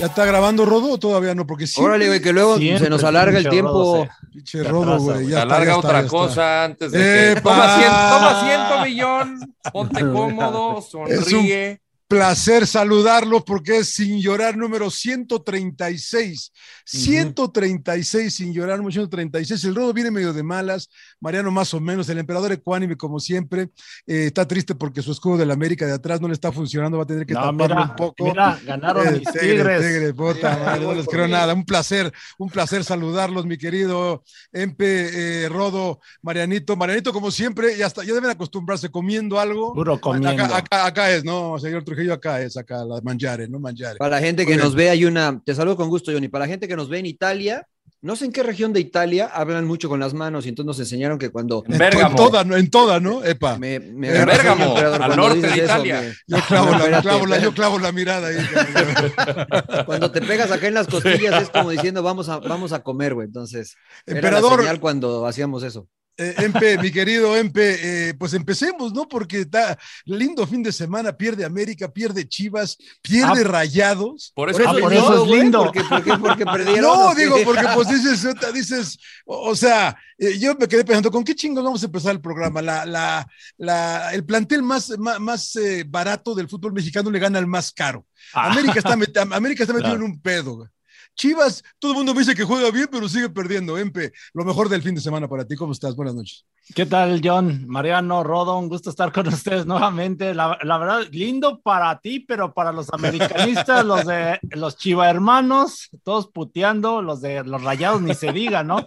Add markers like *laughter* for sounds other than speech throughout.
¿Ya está grabando Rodo o todavía no? Porque sí. Órale, güey, que luego se nos alarga el tiempo. Pinche Rodo, güey. Ya Alarga ya está, otra ya está. cosa antes de que... Toma asiento, toma asiento, millón. Ponte *laughs* cómodo, sonríe. Placer saludarlos porque es Sin Llorar número 136. 136 Sin Llorar número 136. El Rodo viene medio de malas. Mariano más o menos. El emperador ecuánime como siempre. Eh, está triste porque su escudo de la América de atrás no le está funcionando. Va a tener que No, taparlo mira, un poco. mira, ganaron Eh, mis tigre, tigres. tigre, puta madre, no les creo nada. Un placer, un placer saludarlos, mi querido Empe, eh, Rodo, Marianito. Marianito, como siempre, ya, está, ya deben acostumbrarse comiendo algo. Puro comiendo. Acá, acá, acá es, no, señor Trujillo, acá es, acá, la mangiare, no mangiare. Para la gente que bien. nos ve, hay una. Te saludo con gusto, Johnny. Para la gente que nos ve en Italia, no sé en qué región de Italia hablan mucho con las manos y entonces nos enseñaron que cuando. En, to- en Bérgamo. toda, ¿no? en toda, ¿no? Epa. Me, me En Bérgamo, al norte de eso, Italia. me- Yo clavo, la, Espérate, clavo la- yo espérate. clavo la mirada ahí. *laughs* Cuando te pegas acá en las costillas es como diciendo vamos a, vamos a comer, güey. Entonces, era la Emperador, señal cuando hacíamos eso. Eh, Empe, mi querido Empe, eh, pues empecemos, ¿no? Porque está lindo fin de semana, pierde América, pierde Chivas, pierde Ah. Rayados. Por eso, Por eso- es por lindo. eso es güey, lindo. Porque, porque, porque perdieron. No, digo, porque pues dices, otra, dices, o, o sea, eh, yo me quedé pensando, ¿con qué chingos vamos a empezar el programa? La, la, la, el plantel más, más, más, eh, barato del fútbol mexicano le gana al más caro. Ah. América está, met- América está metido Claro. en un pedo. güey. Chivas, todo el mundo me dice que juega bien, pero sigue perdiendo. Empe, lo mejor del fin de semana para ti. ¿Cómo estás? Buenas noches. ¿Qué tal, John? Mariano, Rodo, un gusto estar con *laughs* ustedes nuevamente. La, la verdad, lindo para ti, pero para los americanistas, *laughs* los de los chiva hermanos, todos puteando, los de los rayados, ni se diga, ¿no?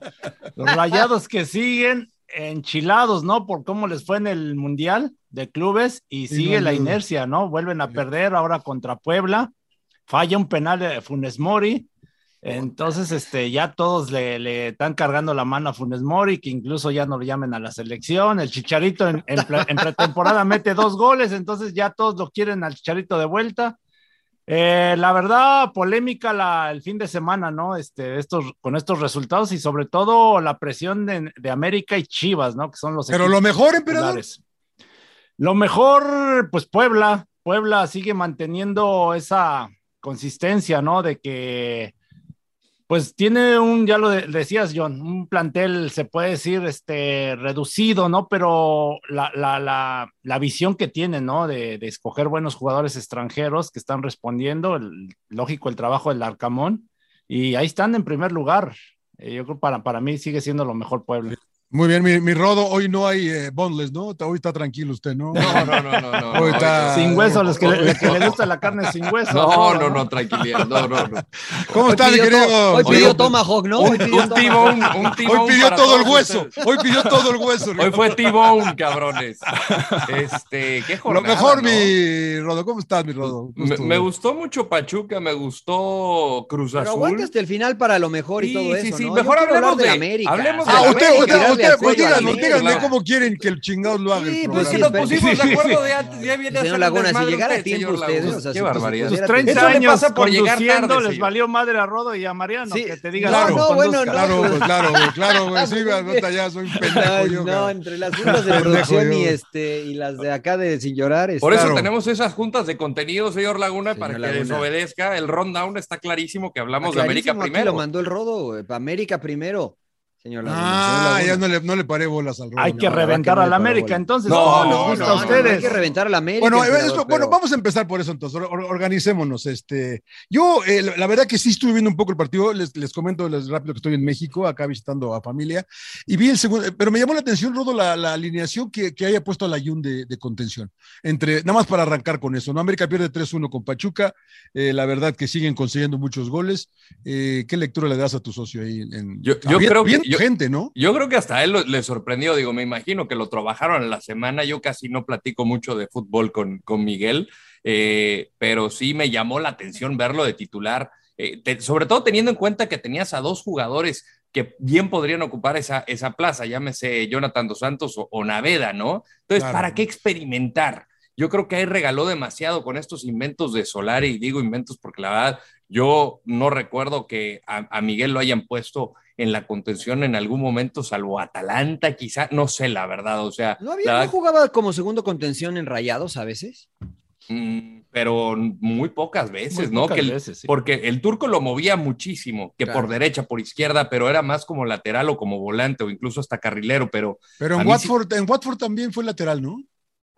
Los rayados que siguen enchilados, ¿no? Por cómo les fue en el Mundial de Clubes y Sí, sigue no, la inercia, ¿no? Vuelven a perder ahora contra Puebla. Falla un penal de Funes Mori. Entonces, este, ya todos le, le están cargando la mano a Funes Mori, que incluso ya no lo llamen a la selección. El Chicharito en, en pre- en pretemporada mete dos goles, entonces ya todos lo quieren al Chicharito de vuelta. Eh, la verdad, polémica la, el fin de semana, ¿no? Este, estos, con estos resultados y sobre todo la presión de, de América y Chivas, ¿no? Que son los Pero lo mejor, emperador. Lo mejor, pues Puebla. Puebla sigue manteniendo esa consistencia, ¿no? De que, pues tiene un, ya lo de- decías, John, un plantel, se puede decir, este, reducido, ¿no? Pero la, la, la, la visión que tiene, ¿no? De, de escoger buenos jugadores extranjeros que están respondiendo, el- lógico, el trabajo del Arcamón, y ahí están en primer lugar. Eh, yo creo para, para mí sigue siendo lo mejor Puebla. Muy bien, mi, mi Rodo, hoy no hay eh, boneless, ¿no? Hoy está tranquilo usted, ¿no? No, no, no, no, no. Hoy está- Sin hueso, los que, le, que le gusta la carne sin hueso. No, no, no, tranquilidad. No, no, no. ¿Cómo Hoy está, mi querido? Hoy pidió Tomahawk, ¿no? Hoy Un, pidió un. T-bone, un T-bone Hoy pidió todo el hueso. ustedes. Hoy pidió todo el hueso. Hoy fue T-bone, cabrones. Este, qué Lo jornada, mejor, ¿no? mi Rodo. ¿Cómo estás, mi Rodo? Me, gustó mucho Pachuca, me gustó Cruz Pero Azul. aguanta hasta el final para lo mejor y Sí, todo sí, eso, sí, ¿no? mejor hablemos de de- América. hablemos de Ah, la usted, América, usted, pues a la díganme, América. díganme cómo quieren que el chingados lo haga. Sí, pues si nos pusimos de acuerdo sí. de antes, ya viene a Señor Laguna, un si llegara a tiempo ustedes, Laguna. o sea, Qué si- barbaridad. Sus Sus 30 Eso le años pasa por llegar conduciendo tarde, les valió madre a Rodo y a Mariano, Sí. que te digan Claro, no, bueno, conduzca. Claro, pues, claro, güey, claro, güey. *laughs* Sí, nota ya, soy un pendejo yo. no, entre las juntas de producción y este y las de acá de sin llorar. Por eso tenemos esas juntas de contenido, señor Laguna, para que Laguna. desobedezca. El rundown está clarísimo que hablamos de América primero. lo mandó el rodo, América primero. Señor Ah, ya no le, no le paré bolas al rodo. Hay que No, reventar al América, bolas. entonces. No, ¿cómo les no, gusta no, a no, ustedes? hay que reventar al América. Bueno, bueno, vamos a empezar por eso entonces. Or- organicémonos. Este, yo, eh, la- verdad que sí estuve viendo un poco el partido. Les, les comento les rápido que estoy en México, acá visitando a familia, y vi el segundo. Pero me llamó la atención, Rodo, la, la alineación que, que haya puesto a la Jun de, de contención. Entre, nada más para arrancar con eso. ¿no? América pierde 3-1 con Pachuca. eh, la verdad que siguen consiguiendo muchos goles. Eh, ¿Qué lectura le das a tu socio ahí? En, Yo, yo creo que. bien yo- gente, ¿no? Yo creo que hasta a él lo- le sorprendió. Digo, me imagino que lo trabajaron en la semana. Yo casi no platico mucho de fútbol con, con Miguel, eh, pero sí me llamó la atención verlo de titular. eh, te- sobre todo teniendo en cuenta que tenías a dos jugadores que bien podrían ocupar esa, esa plaza, llámese Jonathan Dos Santos o, o Naveda, ¿no? Entonces, Claro. ¿para qué experimentar? Yo creo que ahí regaló demasiado con estos inventos de Solari, y digo inventos porque la verdad, yo no recuerdo que a, a Miguel lo hayan puesto en la contención en algún momento, salvo Atalanta, quizá, no sé la verdad, o sea, ¿No, había, la- ¿No jugaba como segundo contención en Rayados a veces? Mm, pero muy pocas veces, Muy ¿no? pocas Que el- veces, sí. Porque el turco lo movía muchísimo, que Claro. por derecha, por izquierda, pero era más como lateral o como volante o incluso hasta carrilero, pero Pero en sí- Watford, en Watford también fue lateral, ¿no?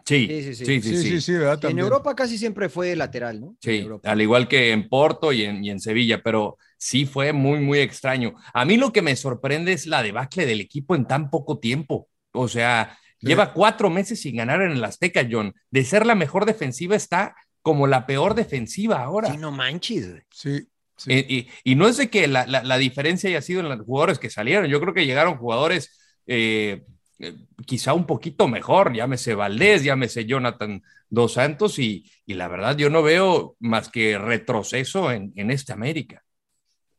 Sí, Sí, sí, sí. sí, sí, Sí, sí, sí, ¿verdad? En. Europa casi siempre fue lateral, ¿no? Sí, al igual que en Porto y en, y en Sevilla, pero sí fue muy, muy extraño. A mí lo que me sorprende es la debacle del equipo en tan poco tiempo. O sea, Sí. lleva cuatro meses sin ganar en el Azteca, John. De ser la mejor defensiva está como la peor defensiva ahora. Sí, no manches. güey. Sí, sí. Y, y no es de que la, la- la diferencia haya sido en los jugadores que salieron. Yo creo que llegaron jugadores eh, eh, quizá un poquito mejor, llámese Valdés, llámese Jonathan Dos Santos, y, y la verdad yo no veo más que retroceso en, en este América.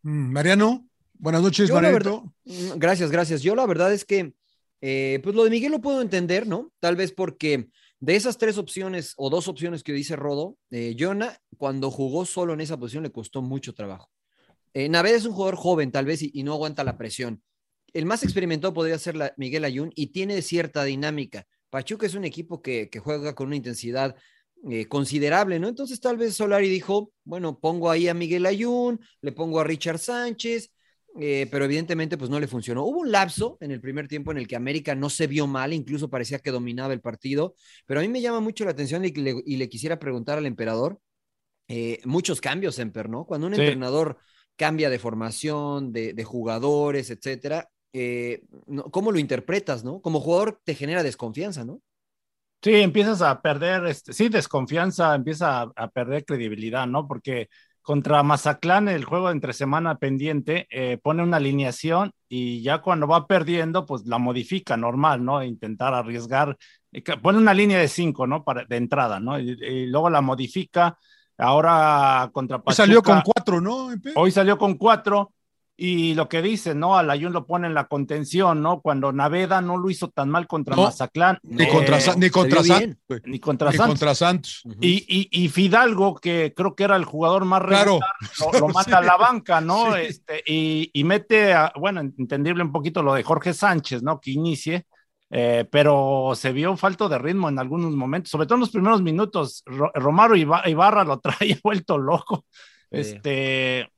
Mm, Mariano, buenas noches, Mariano. Mm, Gracias, gracias. Yo la verdad es que, eh, pues lo de Miguel lo puedo entender, ¿no? Tal vez porque de esas tres opciones o dos opciones que dice Rodo, eh, Jonah, cuando jugó solo en esa posición le costó mucho trabajo. Eh, Naveda es un jugador joven, tal vez, y, y no aguanta la presión. El más experimentado podría ser la- Miguel Ayun y tiene cierta dinámica. Pachuca es un equipo que, que juega con una intensidad eh, considerable, ¿no? Entonces tal vez Solari dijo, bueno, pongo ahí a Miguel Ayun, le pongo a Richard Sánchez, eh, pero evidentemente pues no le funcionó. Hubo un lapso en el primer tiempo en el que América no se vio mal, incluso parecía que dominaba el partido, pero a mí me llama mucho la atención y le, y le quisiera preguntar al emperador, eh, muchos cambios, Emper, ¿no? Cuando un Sí. entrenador cambia de formación, de, de jugadores, etcétera, eh, ¿cómo lo interpretas, no? Como jugador te genera desconfianza, ¿no? Sí, empiezas a perder, este, sí, desconfianza, empieza a, a perder credibilidad, ¿no? Porque contra Mazatlán, el juego de entre semana pendiente, eh, pone una alineación y ya cuando va perdiendo, pues la modifica normal, ¿no? Intentar arriesgar, eh, pone una línea de cinco, ¿no? Para, de entrada, ¿no? Y, y luego la modifica. Ahora contra Hoy Pachuca. salió con cuatro, ¿no? Hoy salió con cuatro. Y lo que dice, ¿no? Al Ayun lo pone en la contención, ¿no? Cuando Naveda no lo hizo tan mal contra No, Mazatlán. Ni eh, contra, ni contra Santos. güey. ni contra Ni Santos. contra Santos. Y, y, y Fidalgo, que creo que era el jugador más Claro. regular, lo, lo *laughs* manda a la banca, ¿no? Sí. Este, y, y mete, a- bueno, entendible un poquito lo de Jorge Sánchez, ¿no? Que inicie, eh, pero se vio falto de ritmo en algunos momentos, sobre todo en los primeros minutos. Ro- Romaro Iba- Ibarra lo *laughs* trae vuelto loco. Sí. Este,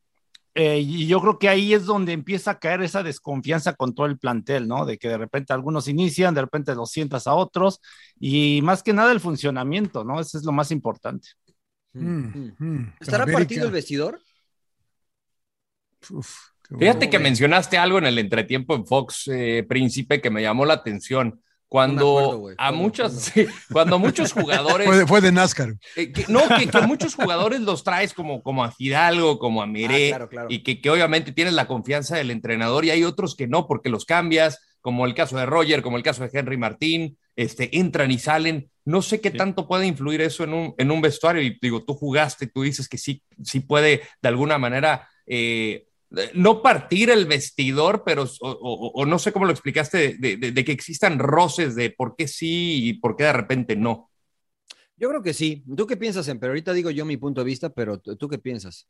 eh, y yo creo que ahí es donde empieza a caer esa desconfianza con todo el plantel, ¿no? De que de repente algunos inician, de repente los sientas a otros, y más que nada el funcionamiento, ¿no? Eso es lo más importante. Mm, mm. ¿Estará América. partido el vestidor? Uf, qué Fíjate que mencionaste algo en el entretiempo en Fox, eh, Príncipe, que me llamó la atención. Cuando acuerdo, a *laughs* sí, cuando muchos jugadores Fue, de- fue de NASCAR. Eh, que- no, que, que muchos jugadores los traes como, como a Fidalgo, como a Miré, Ah, claro, claro. y que, que obviamente tienes la confianza del entrenador, y hay otros que no, porque los cambias, como el caso de Roger, como el caso de Henry Martín, este, entran y salen. No sé qué tanto puede influir eso en un, en un vestuario, y digo, tú jugaste, tú dices que sí, sí puede de alguna manera. eh, no partir el vestidor, pero o, o- o no sé cómo lo explicaste, de, de- de que existan roces de por qué sí y por qué de repente no. Yo creo que sí. ¿Tú qué piensas, Emper? Ahorita digo yo mi punto de vista, pero ¿tú, tú qué piensas?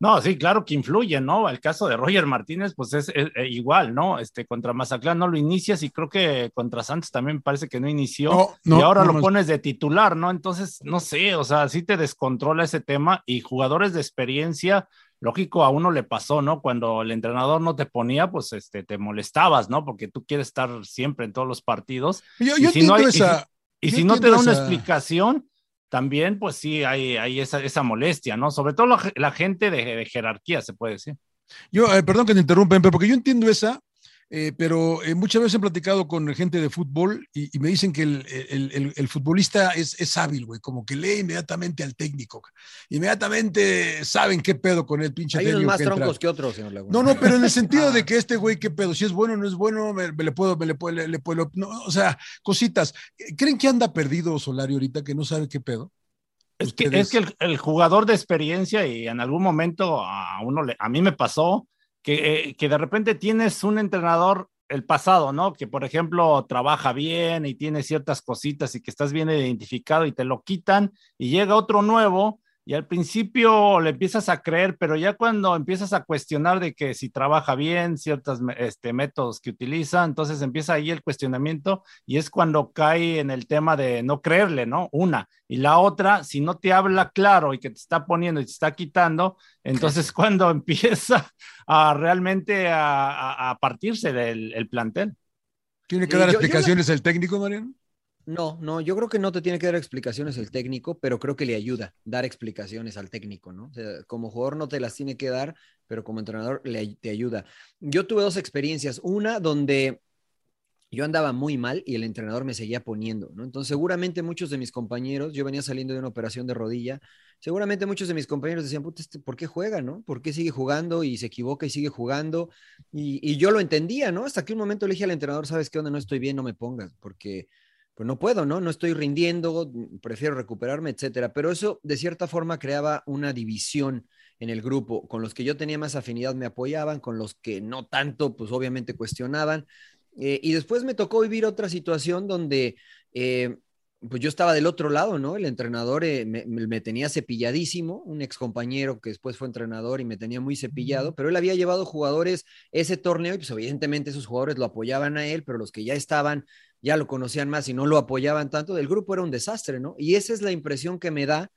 No, sí, claro que influye, ¿no? El caso de Roger Martínez, pues es, es- eh, igual, ¿no? Este, contra Mazatlán no lo inicias y creo que contra Santos también parece que no inició No, no, y ahora no lo pones de titular, ¿no? Entonces, no sé, o sea, sí te descontrola ese tema y jugadores de experiencia, lógico, a uno le pasó, ¿no? Cuando el entrenador no te ponía, pues este, te molestabas, ¿no? Porque tú quieres estar siempre en todos los partidos. Yo, y yo si no, hay- y esa. y yo si no te da una esa- explicación, también, pues sí, hay, hay esa, esa molestia, ¿no? Sobre todo la, la gente de, de jerarquía, se puede decir. Yo, eh, perdón que te interrumpen, pero porque yo entiendo esa, eh, pero eh, muchas veces he platicado con gente de fútbol y, y me dicen que el, el- el- el futbolista es, es hábil, güey, como que lee inmediatamente al técnico. Inmediatamente saben qué pedo con el pinche Hay unos más que entra. troncos que otros, señor Laguna. No, no, pero en el sentido *laughs* Ah. de que este güey, qué pedo, si es bueno o no es bueno, me, me le puedo, me le puedo, le, le puedo, no, o sea, cositas. ¿Creen que anda perdido Solari ahorita, que no sabe qué pedo? Es que, es que el, el jugador de experiencia y en algún momento a uno le, a mí me pasó que, eh, que de repente tienes un entrenador el pasado, ¿no? Que por ejemplo trabaja bien y tiene ciertas cositas y que estás bien identificado y te lo quitan y llega otro nuevo y al principio le empiezas a creer, pero ya cuando empiezas a cuestionar de que si trabaja bien, ciertos este, métodos que utiliza, entonces empieza ahí el cuestionamiento y es cuando cae en el tema de no creerle, ¿no? Una. Y la otra, si no te habla claro y que te está poniendo y te está quitando, entonces *laughs* cuando empieza a realmente a, a- a partirse del el plantel. ¿Tiene que Sí, dar yo- yo explicaciones el técnico, Mariano? No, no, yo creo que no te tiene que dar explicaciones el técnico, pero creo que le ayuda dar explicaciones al técnico, ¿no? O sea, como jugador no te las tiene que dar, pero como entrenador le, te ayuda. Yo tuve dos experiencias, una donde yo andaba muy mal y el entrenador me seguía poniendo, ¿no? Entonces, seguramente muchos de mis compañeros, yo venía saliendo de una operación de rodilla, seguramente muchos de mis compañeros decían, "Puta, este, ¿por qué juega, no? ¿Por qué sigue jugando y se equivoca y sigue jugando? Y, y yo lo entendía, ¿no? Hasta que un momento le dije al entrenador, ¿sabes qué onda? No estoy bien, no me pongas, porque pues no puedo, ¿no? No estoy rindiendo, prefiero recuperarme, etcétera. Pero eso, de cierta forma, creaba una división en el grupo. Con los que yo tenía más afinidad me apoyaban, con los que no tanto, pues obviamente cuestionaban. Eh, y después me tocó vivir otra situación donde, eh, pues yo estaba del otro lado, ¿no? El entrenador eh, me, me tenía cepilladísimo, un ex compañero que después fue entrenador y me tenía muy cepillado, pero él había llevado jugadores ese torneo y pues evidentemente esos jugadores lo apoyaban a él, pero los que ya estaban ya lo conocían más y no lo apoyaban tanto, el grupo era un desastre, ¿no? Y esa es la impresión que me da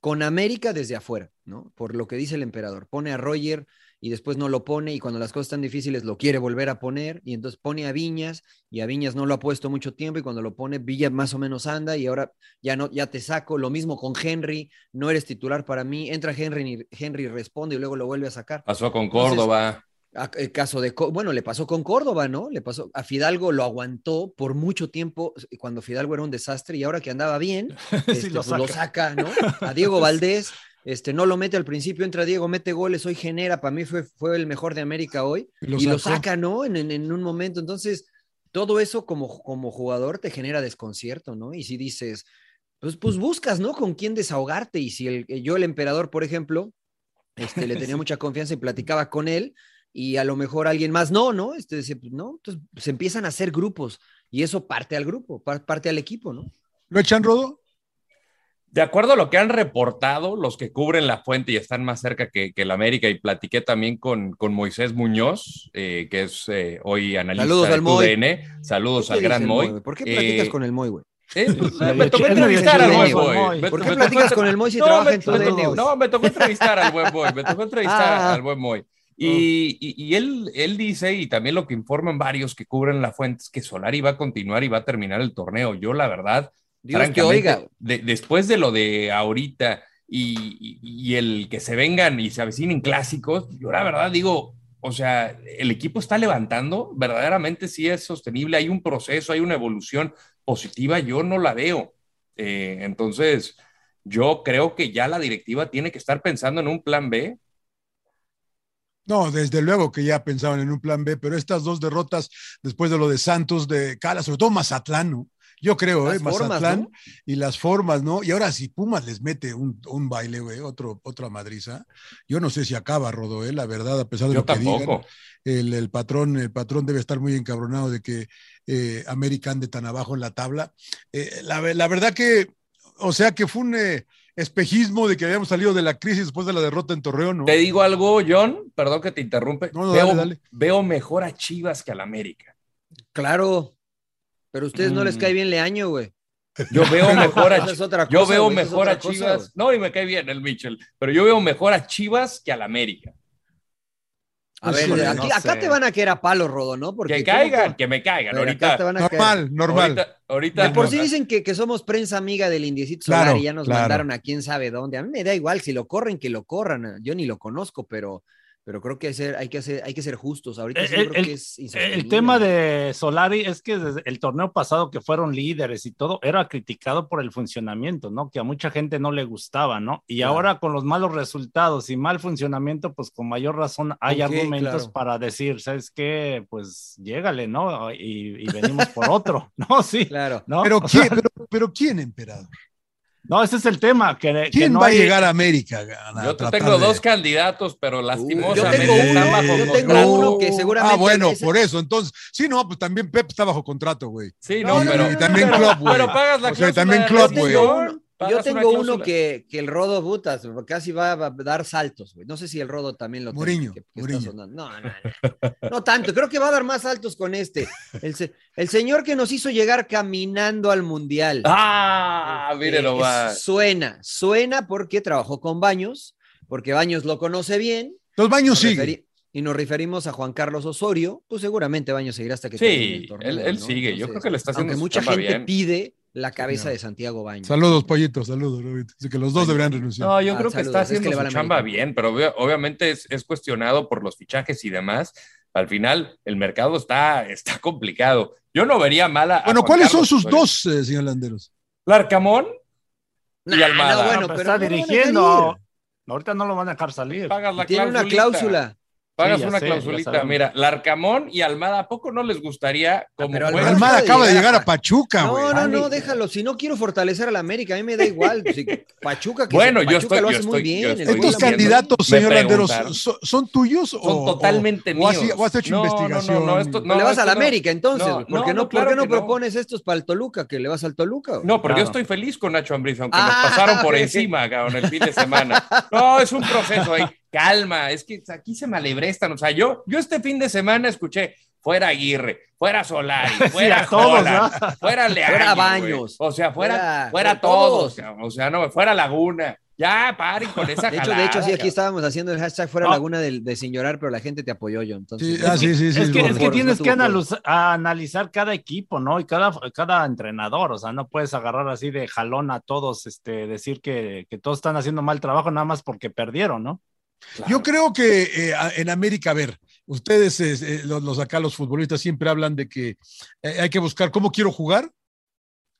con América desde afuera, ¿no? Por lo que dice el emperador, pone a Roger y después no lo pone y cuando las cosas están difíciles lo quiere volver a poner y entonces pone a Viñas y a Viñas no lo ha puesto mucho tiempo y cuando lo pone Villa más o menos anda y ahora ya no ya te saco, lo mismo con Henry, no eres titular para mí, entra Henry Henry responde y luego lo vuelve a sacar. Pasó con Córdoba. El caso de, bueno, le pasó con Córdoba, ¿no? Le pasó, a Fidalgo lo aguantó por mucho tiempo cuando Fidalgo era un desastre y ahora que andaba bien, *laughs* este, lo pues, lo, saca. saca, ¿no? *laughs* A Diego Valdés, este, no lo mete al principio, entra Diego, mete goles, hoy genera, para mí fue, fue el mejor de América hoy Y lo y lo saca, ¿no? En, en- en un momento, entonces, todo eso como, como jugador te genera desconcierto, ¿no? Y si dices, pues, pues buscas, ¿no? Con quién desahogarte y si el, yo, el emperador, por ejemplo, este, le *laughs* tenía mucha confianza y platicaba con él y a lo mejor alguien más no, ¿no? Este pues no, entonces se empiezan a hacer grupos y eso parte al grupo, par- parte al equipo, ¿no? ¿Lo echan rodo? De acuerdo a lo que han reportado, los que cubren la fuente y están más cerca que, que el América, y platiqué también con, con Moisés Muñoz, eh, que es eh, hoy analista Saludos de al Moy. Saludos ¿Qué al gran Moy. güey? ¿Por qué platicas Eh, con el Moy, güey? eh, *laughs* medio me tocó entrevistar al buen chilengo, Boy. Moy. ¿Por qué platicas con el Moy si No, trabaja me- en tu me DN? No, me tocó entrevistar al buen Boy. Me tocó entrevistar *laughs* Ah. al buen Moy. Y, y- y él, él dice, y también lo que informan varios que cubren la fuente, es que Solari va a continuar y va a terminar el torneo. Yo, la verdad, Dios francamente, oiga. de- después de lo de ahorita y, y- y el que se vengan y se avecinen clásicos, yo la verdad digo, o sea, el equipo está levantando, verdaderamente sí es sostenible, hay un proceso, hay una evolución positiva, yo no la veo. Eh, entonces, yo creo que ya la directiva tiene que estar pensando en un plan B. No, desde luego que ya pensaban en un plan B, pero estas dos derrotas después de lo de Santos, de Cala, sobre todo Mazatlán, ¿no? Yo creo, Las ¿eh? formas, Mazatlán ¿no? y las formas, ¿no? Y ahora si Pumas les mete un, un baile, güey, otro, otra madriza, yo no sé si acaba, Rodo, ¿eh? La verdad, a pesar de Yo lo que digan, el, el patrón, el patrón debe estar muy encabronado de que eh, América ande tan abajo en la tabla. Eh, la, la verdad que, o sea, que fue un eh, espejismo de que habíamos salido de la crisis después de la derrota en Torreón, ¿no? Te digo algo, John, perdón que te interrumpe. No, no, veo, dale, dale. veo mejor a Chivas que al América. Claro, pero a ustedes no les Mm. cae bien Leaño, güey. Yo veo *laughs* mejor a, Esa es otra yo veo es mejor a cosa, Chivas. no, y me cae bien el Mitchell, pero yo veo mejor a Chivas que al América. A ver, híjole, aquí, no acá sé. te van a querer a palo, Rodo, ¿no? Porque Que caigan, que me caigan. Pero Ahorita, te van a caer. Normal, normal. ahorita, ahorita De por no. sí dicen que, que somos prensa amiga del Indiecito Claro, Solar y ya nos claro. mandaron a quién sabe dónde. A mí me da igual, si lo corren, que lo corran. Yo ni lo conozco, pero, pero creo que hay, ser- hay, que hacer, hay que ser justos. Ahorita sí El- yo creo el- que es El insostenible. tema de Solari es que desde el torneo pasado que fueron líderes y todo, era criticado por el funcionamiento, ¿no? Que a mucha gente no le gustaba, ¿no? Y Claro. ahora con los malos resultados y mal funcionamiento, pues con mayor razón hay argumentos claro. para decir, ¿sabes qué? Pues llégale, ¿no? Y, y venimos por otro, *laughs* ¿no? Sí. Claro. ¿no? Pero, O sea, ¿quién, pero, pero ¿quién, emperador? No, ese es el tema. Que, que ¿Quién no va hay- a llegar a América? a Yo tengo de- dos candidatos, pero yo lastimosamente tengo uno, están bajo yo tengo contrato. uno que seguramente. Ah, bueno, ese- por eso. Entonces, sí, no, pues también Pep está bajo contrato, güey. Sí, No, pero, y también Klopp, güey. pero pagas la O sea, también Klopp, güey. Yo tengo uno que, que el Rodo Butas casi va a dar saltos, güey. No sé si el Rodo también lo Mourinho, tenga, que-. No, no, no. No tanto, creo que va a dar más saltos con este. El, se- el señor que nos hizo llegar caminando al Mundial. Ah, Eh, mire nomás. Suena, suena porque trabajó con Baños, porque Baños lo conoce bien. Los baños siguen. Y nos referimos a Juan Carlos Osorio, pues seguramente Baños seguirá hasta que termine Sí, el torneo, él, él ¿no? sigue. Yo creo que le está haciendo aunque mucha gente bien. pide la cabeza Señor. de Santiago Baños. Saludos, pollitos, saludos. Robito. Así que los dos deberían renunciar. No, yo Ah, creo que saludos, está es que haciendo su la chamba América. bien, pero obvia- obviamente es, es cuestionado por los fichajes y demás. Al final, el mercado está, está complicado. Yo no vería mala. a Bueno, ¿cuáles son sus dos, eh, señor Landeros? Larcamón y Nah, Almada. no, bueno, pero pero está no dirigiendo. Ahorita no lo van a dejar salir. pagas la Tiene una cláusula. Pagas Sí, una sé, clausulita. Mira, Larcamón y Almada, ¿a poco no les gustaría como pero juegan? Almada acaba de llegar a a Pachuca, güey. No, no, no, déjalo. Si no quiero fortalecer a la América, a mí me da igual. Si Pachuca, que Bueno, se- yo Pachuca estoy- lo yo hace muy estoy- bien. estoy ¿Estos candidatos, señor Landeros, son, son tuyos o Son totalmente o, o has, míos. o has hecho No, no, no, investigación? no, esto- Pero le vas a la no. América entonces. No, ¿Por qué no, no, no, ¿por claro qué no que no. propones estos para el Toluca? Que le vas al Toluca. No, pero yo Claro. estoy feliz con Nacho Ambriz, aunque Ah, nos pasaron por *laughs* encima, cabrón, el fin de semana. No, es un proceso ahí. Calma, es que aquí se malebrestan. O sea, yo, yo este fin de semana escuché fuera Aguirre, fuera Solari, *laughs* fuera a todos, fuera Leaño, Fuera. Baños. O sea, fuera, Fuera- todos. O sea, no, fuera Laguna. Ya, paren con esa De hecho, de hecho, sí, aquí estábamos haciendo el hashtag fuera No. Laguna del- de, sin llorar, pero la gente te apoyó yo. Entonces, Sí, ah, sí, sí, sí. es que, es tienes no que analizar cada equipo, ¿no? Y cada, cada entrenador, o sea, no puedes agarrar así de jalón a todos, este, decir que, que todos están haciendo mal trabajo nada más porque perdieron, ¿no? Yo creo que eh, a- en América, a ver, ustedes, eh, eh, los, los acá, los futbolistas, siempre hablan de que eh, hay que buscar cómo quiero jugar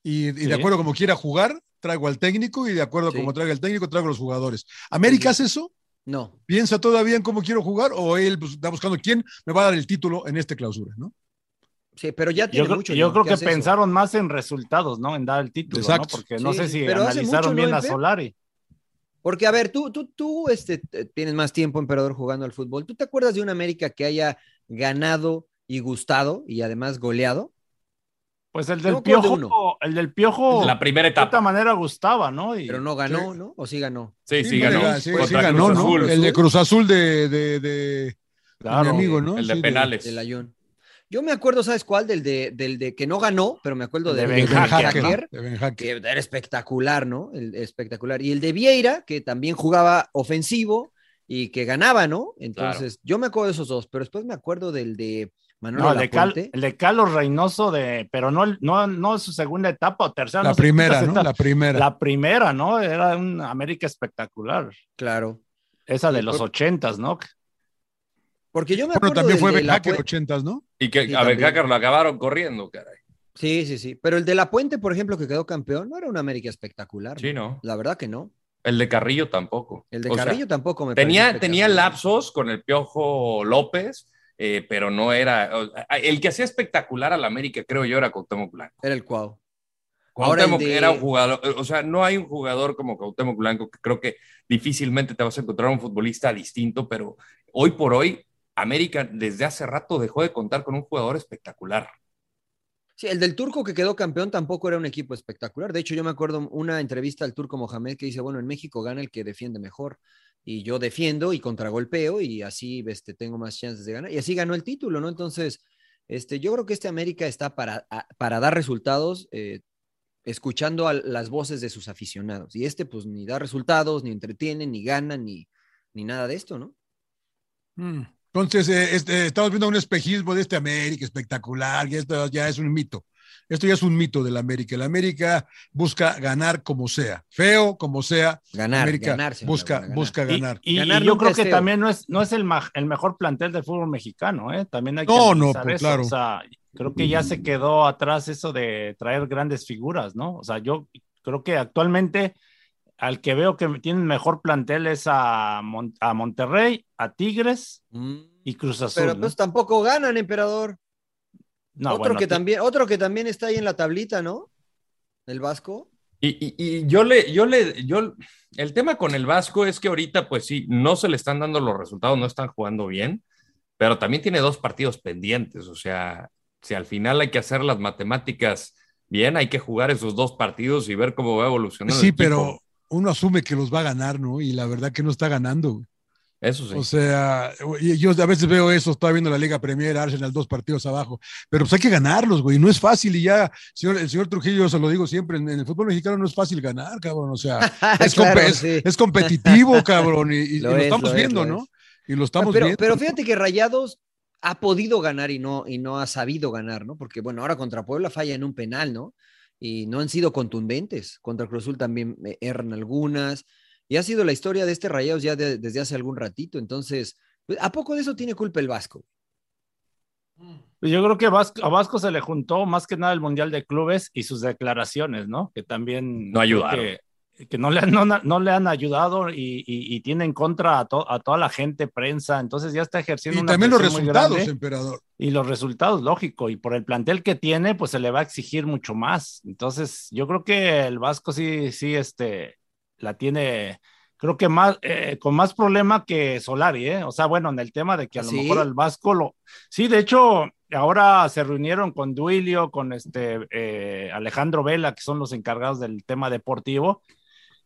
y, y Sí. de acuerdo a cómo quiera jugar, traigo al técnico y de acuerdo a Sí. cómo traiga el técnico, traigo a los jugadores. ¿América hace eso? no. ¿Piensa todavía en cómo quiero jugar o él pues, está buscando quién me va a dar el título en esta clausura, ¿no? Sí, pero ya Yo, tiene creo- mucho. yo creo que que hace eso. pensaron más en resultados, ¿no? En dar el título, Exacto. ¿no? Porque no sé si analizaron mucho, ¿no, bien a? Solari. Porque, a ver, tú, tú, tú este, tienes más tiempo, emperador, jugando al fútbol. ¿Tú te acuerdas de una América que haya ganado y gustado y además goleado? Pues el del de piojo, el del piojo, La primera de cierta etapa. manera gustaba, ¿no? Y- Pero no ganó, ¿no? ¿O sí ganó? Sí, sí, Sí, ganó. ganó, sí, ganó, Cruz ¿no? Azul. El de Cruz Azul de, de, de- Claro. mi amigo, ¿no? El de Sí, penales. Del Ayun. Yo me acuerdo, ¿sabes cuál? Del de, del de que no ganó, pero me acuerdo de de Ben Hacker, Hacker, Hacker, de Ben Hacker. que era espectacular, ¿no? El, espectacular. Y el de Vieira, que también jugaba ofensivo y que ganaba, ¿no? Entonces, yo me acuerdo de esos dos, pero después me acuerdo del de Manuel No, el de, Cal- el de Carlos Reynoso, de, pero no, no, no su segunda etapa o tercera. La no primera, ¿no? La primera. La primera, ¿no? Era un América espectacular. Claro. Esa de los por- ochentas, ¿no? Porque yo me Bueno, acuerdo también del fue La 80, ¿no? Y que Sí, a también. Benjácar lo acabaron corriendo, caray. Sí, sí, sí. Pero el de La Puente, por ejemplo, que quedó campeón, no era una América espectacular. Sí, ¿no? La verdad que no. El de Carrillo tampoco. El de O sea, Carrillo tampoco me tenía, tenía lapsos con el Piojo López, eh, pero no era. El que hacía espectacular al América, creo yo, era Cuauhtémoc Blanco. Era el Cuau. Ahora el Cuauhtémoc de- era un jugador, o sea, no hay un jugador como Cuauhtémoc Blanco que creo que difícilmente te vas a encontrar un futbolista distinto, pero hoy por hoy América desde hace rato dejó de contar con un jugador espectacular. Sí, el del turco que quedó campeón tampoco era un equipo espectacular. De hecho, yo me acuerdo una entrevista al turco Mohamed que dice, bueno, en México gana el que defiende mejor. Y yo defiendo y contragolpeo y así este, tengo más chances de ganar. Y así ganó el título, ¿no? Entonces, este, yo creo que este América está para, a- para dar resultados. eh, escuchando a las voces de sus aficionados. Y este, pues, ni da resultados, ni entretiene, ni gana, ni, ni nada de esto, ¿no? Mm. Entonces, eh, este, estamos viendo un espejismo de este América espectacular, y esto ya es un mito. Esto ya es un mito del América. El América busca ganar como sea, feo como sea. Ganar, América ganar, señor busca, ganar. busca ganar. Y, y Ganar yo creo que feo. también no es, no es el, ma- el mejor plantel del fútbol mexicano, ¿eh? También hay que No, no, pues, eso. claro. O sea, creo que ya se quedó atrás eso de traer grandes figuras, ¿no? O sea, yo creo que actualmente al que veo que tienen mejor plantel es a, Mon- a Monterrey, a Tigres y Cruz Azul. Pero ¿no? pues tampoco ganan, emperador. No, otro, bueno, que también, otro que también está ahí en la tablita, ¿no? El Vasco. Y, y- y yo le, yo le, yo, el tema con el Vasco es que ahorita, pues sí, no se le están dando los resultados, no están jugando bien, pero también tiene dos partidos pendientes. O sea, si al final hay que hacer las matemáticas bien, hay que jugar esos dos partidos y ver cómo va evolucionando. el Sí, equipo. pero uno asume que los va a ganar, ¿no? Y la verdad que no está ganando. güey. Eso sí. O sea, yo a veces veo eso, estaba viendo la Liga Premier, Arsenal dos partidos abajo, pero pues hay que ganarlos, güey, no es fácil y ya, señor, el señor Trujillo, se lo digo siempre, en, en el fútbol mexicano no es fácil ganar, cabrón, o sea, *laughs* es, Claro, compe- es- sí. es competitivo, cabrón, y, y- y Lo lo, es, estamos lo es, viendo, lo ¿no? Y lo estamos pero, viendo. pero fíjate que Rayados ha podido ganar y no, y no ha sabido ganar, ¿no? Porque, bueno, ahora contra Puebla falla en un penal, ¿no? Y no han sido contundentes. Contra Cruz Azul también eh, erran algunas. Y ha sido la historia de este Rayados ya de- desde hace algún ratito. Entonces, pues, ¿a poco de eso tiene culpa el Vasco? Yo creo que Vasco- a Vasco se le juntó más que nada el Mundial de Clubes y sus declaraciones, ¿no? Que también... No ayudaron. Que, que no, le, no, no le han ayudado y, y- y tiene en contra a, to- a toda la gente, prensa, entonces ya está ejerciendo Y una también los resultados, grande. emperador. Y los resultados, lógico, y por el plantel que tiene, pues se le va a exigir mucho más. Entonces, yo creo que el Vasco sí, sí, este, la tiene, creo que más, eh, con más problema que Solari, ¿eh? O sea, bueno, en el tema de que a lo mejor al Vasco lo... Sí, de hecho, ahora se reunieron con Duilio, con este eh, Alejandro Vela, que son los encargados del tema deportivo,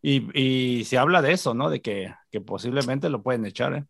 y, y se habla de eso, ¿no? De que, que posiblemente lo pueden echar, ¿eh?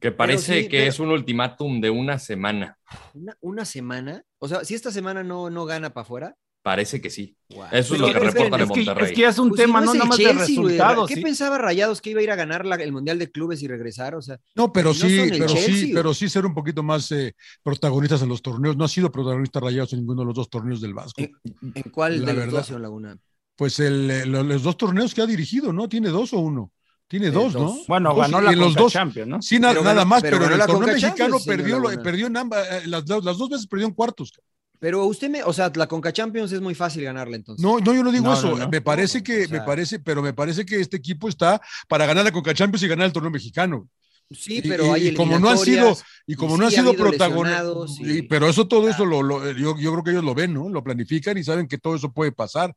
que parece sí, que pero- es un ultimátum de una semana. ¿Una, una semana? O sea, si esta semana no, no gana para afuera. Parece que sí. Eso es Pero lo que reportan en que- Monterrey. Es que ya es un Pues si tema, no nada más de Chelsea, güey, resultados. ¿Qué sí. pensaba Rayados que iba a ir a ganar la- el Mundial de Clubes y regresar? O sea, No, pero No sí, pero sí, pero sí ser un poquito más eh, protagonistas en los torneos. No ha sido protagonista rayados en ninguno de los dos torneos del Vasco. ¿en, en cuál La de señor Laguna? Pues el, eh, lo- los dos torneos que ha dirigido, ¿no? Tiene dos o uno. Tiene Eh, dos, dos. ¿no? Bueno, Dos, ganó la en los Conca dos. Champions, ¿no? Sí, na- Pero nada más, pero pero, el torneo Conca mexicano Champions, perdió, lo- Laguna. perdió en ambas, eh, las, las- las dos veces perdió en cuartos. Pero usted me, o sea, la Conca Champions es muy fácil ganarla entonces. No, no, yo no digo No, eso. no, no. Me parece No, que, o sea- me parece, pero me parece que este equipo está para ganar la Conca Champions y ganar el torneo mexicano. Sí, Y- pero hay y como no han sido, y como y no han sí ha sido habido protagonistas, y- pero eso todo eso lo, lo- yo, yo creo que ellos lo ven, ¿no? Lo planifican y saben que todo eso puede pasar.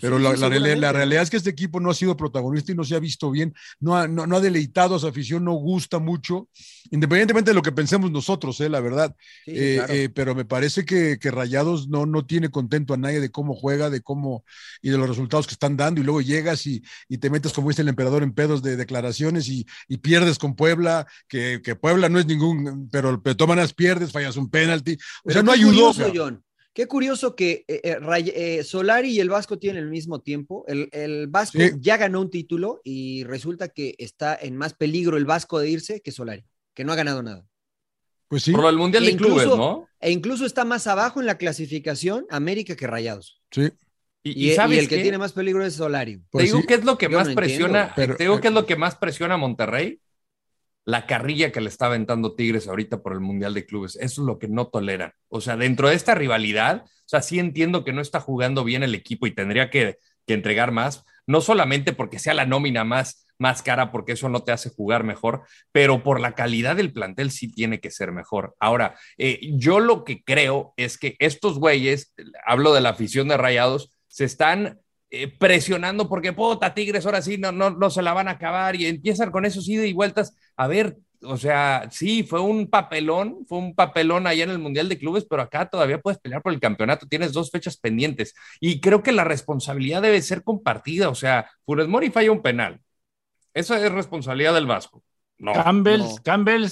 Pero Sí, la, realidad, es que este equipo no ha sido protagonista y no se ha visto bien, no ha, no, no ha deleitado a su afición, no gusta mucho, independientemente de lo que pensemos nosotros, ¿eh? la verdad. Sí, Eh, claro. eh, pero me parece que, que Rayados no, no tiene contento a nadie de cómo juega, de cómo y de los resultados que están dando, y luego llegas y, y te metes, como dice el emperador, en pedos de declaraciones y, y pierdes con Puebla, que, que Puebla no es ningún, pero, pero toman las pierdes, fallas un penalti. O Pero sea, no qué ayudó. curioso, John. Qué curioso que eh, eh, eh, Solari y el Vasco tienen el mismo tiempo. El, el Vasco Sí. ya ganó un título y resulta que está en más peligro el Vasco de irse que Solari, que no ha ganado nada. Pues sí, Por del Mundial E de Clubes, incluso- ¿no? E incluso está más abajo en la clasificación América que Rayados. sí. Y, Y, y y sabes el que tiene más peligro es Solari. Te Pues digo sí. qué es lo que Yo más no presiona, entiendo, pero- te digo qué es lo que más presiona a Monterrey, la carrilla que le está aventando Tigres ahorita por el Mundial de Clubes. Eso es lo que no toleran. O sea, dentro de esta rivalidad, o sea, sí entiendo que no está jugando bien el equipo y tendría que, que entregar más, no solamente porque sea la nómina más, más cara, porque eso no te hace jugar mejor, pero por la calidad del plantel sí tiene que ser mejor. Ahora, eh, yo lo que creo es que estos güeyes, hablo de la afición de Rayados, se están eh, presionando porque puta Tigres ahora sí no, no, no se la van a acabar y empiezan con esos ida y vueltas. A ver, o sea, sí, fue un papelón, fue un papelón allá en el Mundial de Clubes, pero acá todavía puedes pelear por el campeonato, tienes dos fechas pendientes y creo que la responsabilidad debe ser compartida, o sea, Funes Mori falla un penal. Esa es responsabilidad del Vasco. No. Campbell, no. Campbell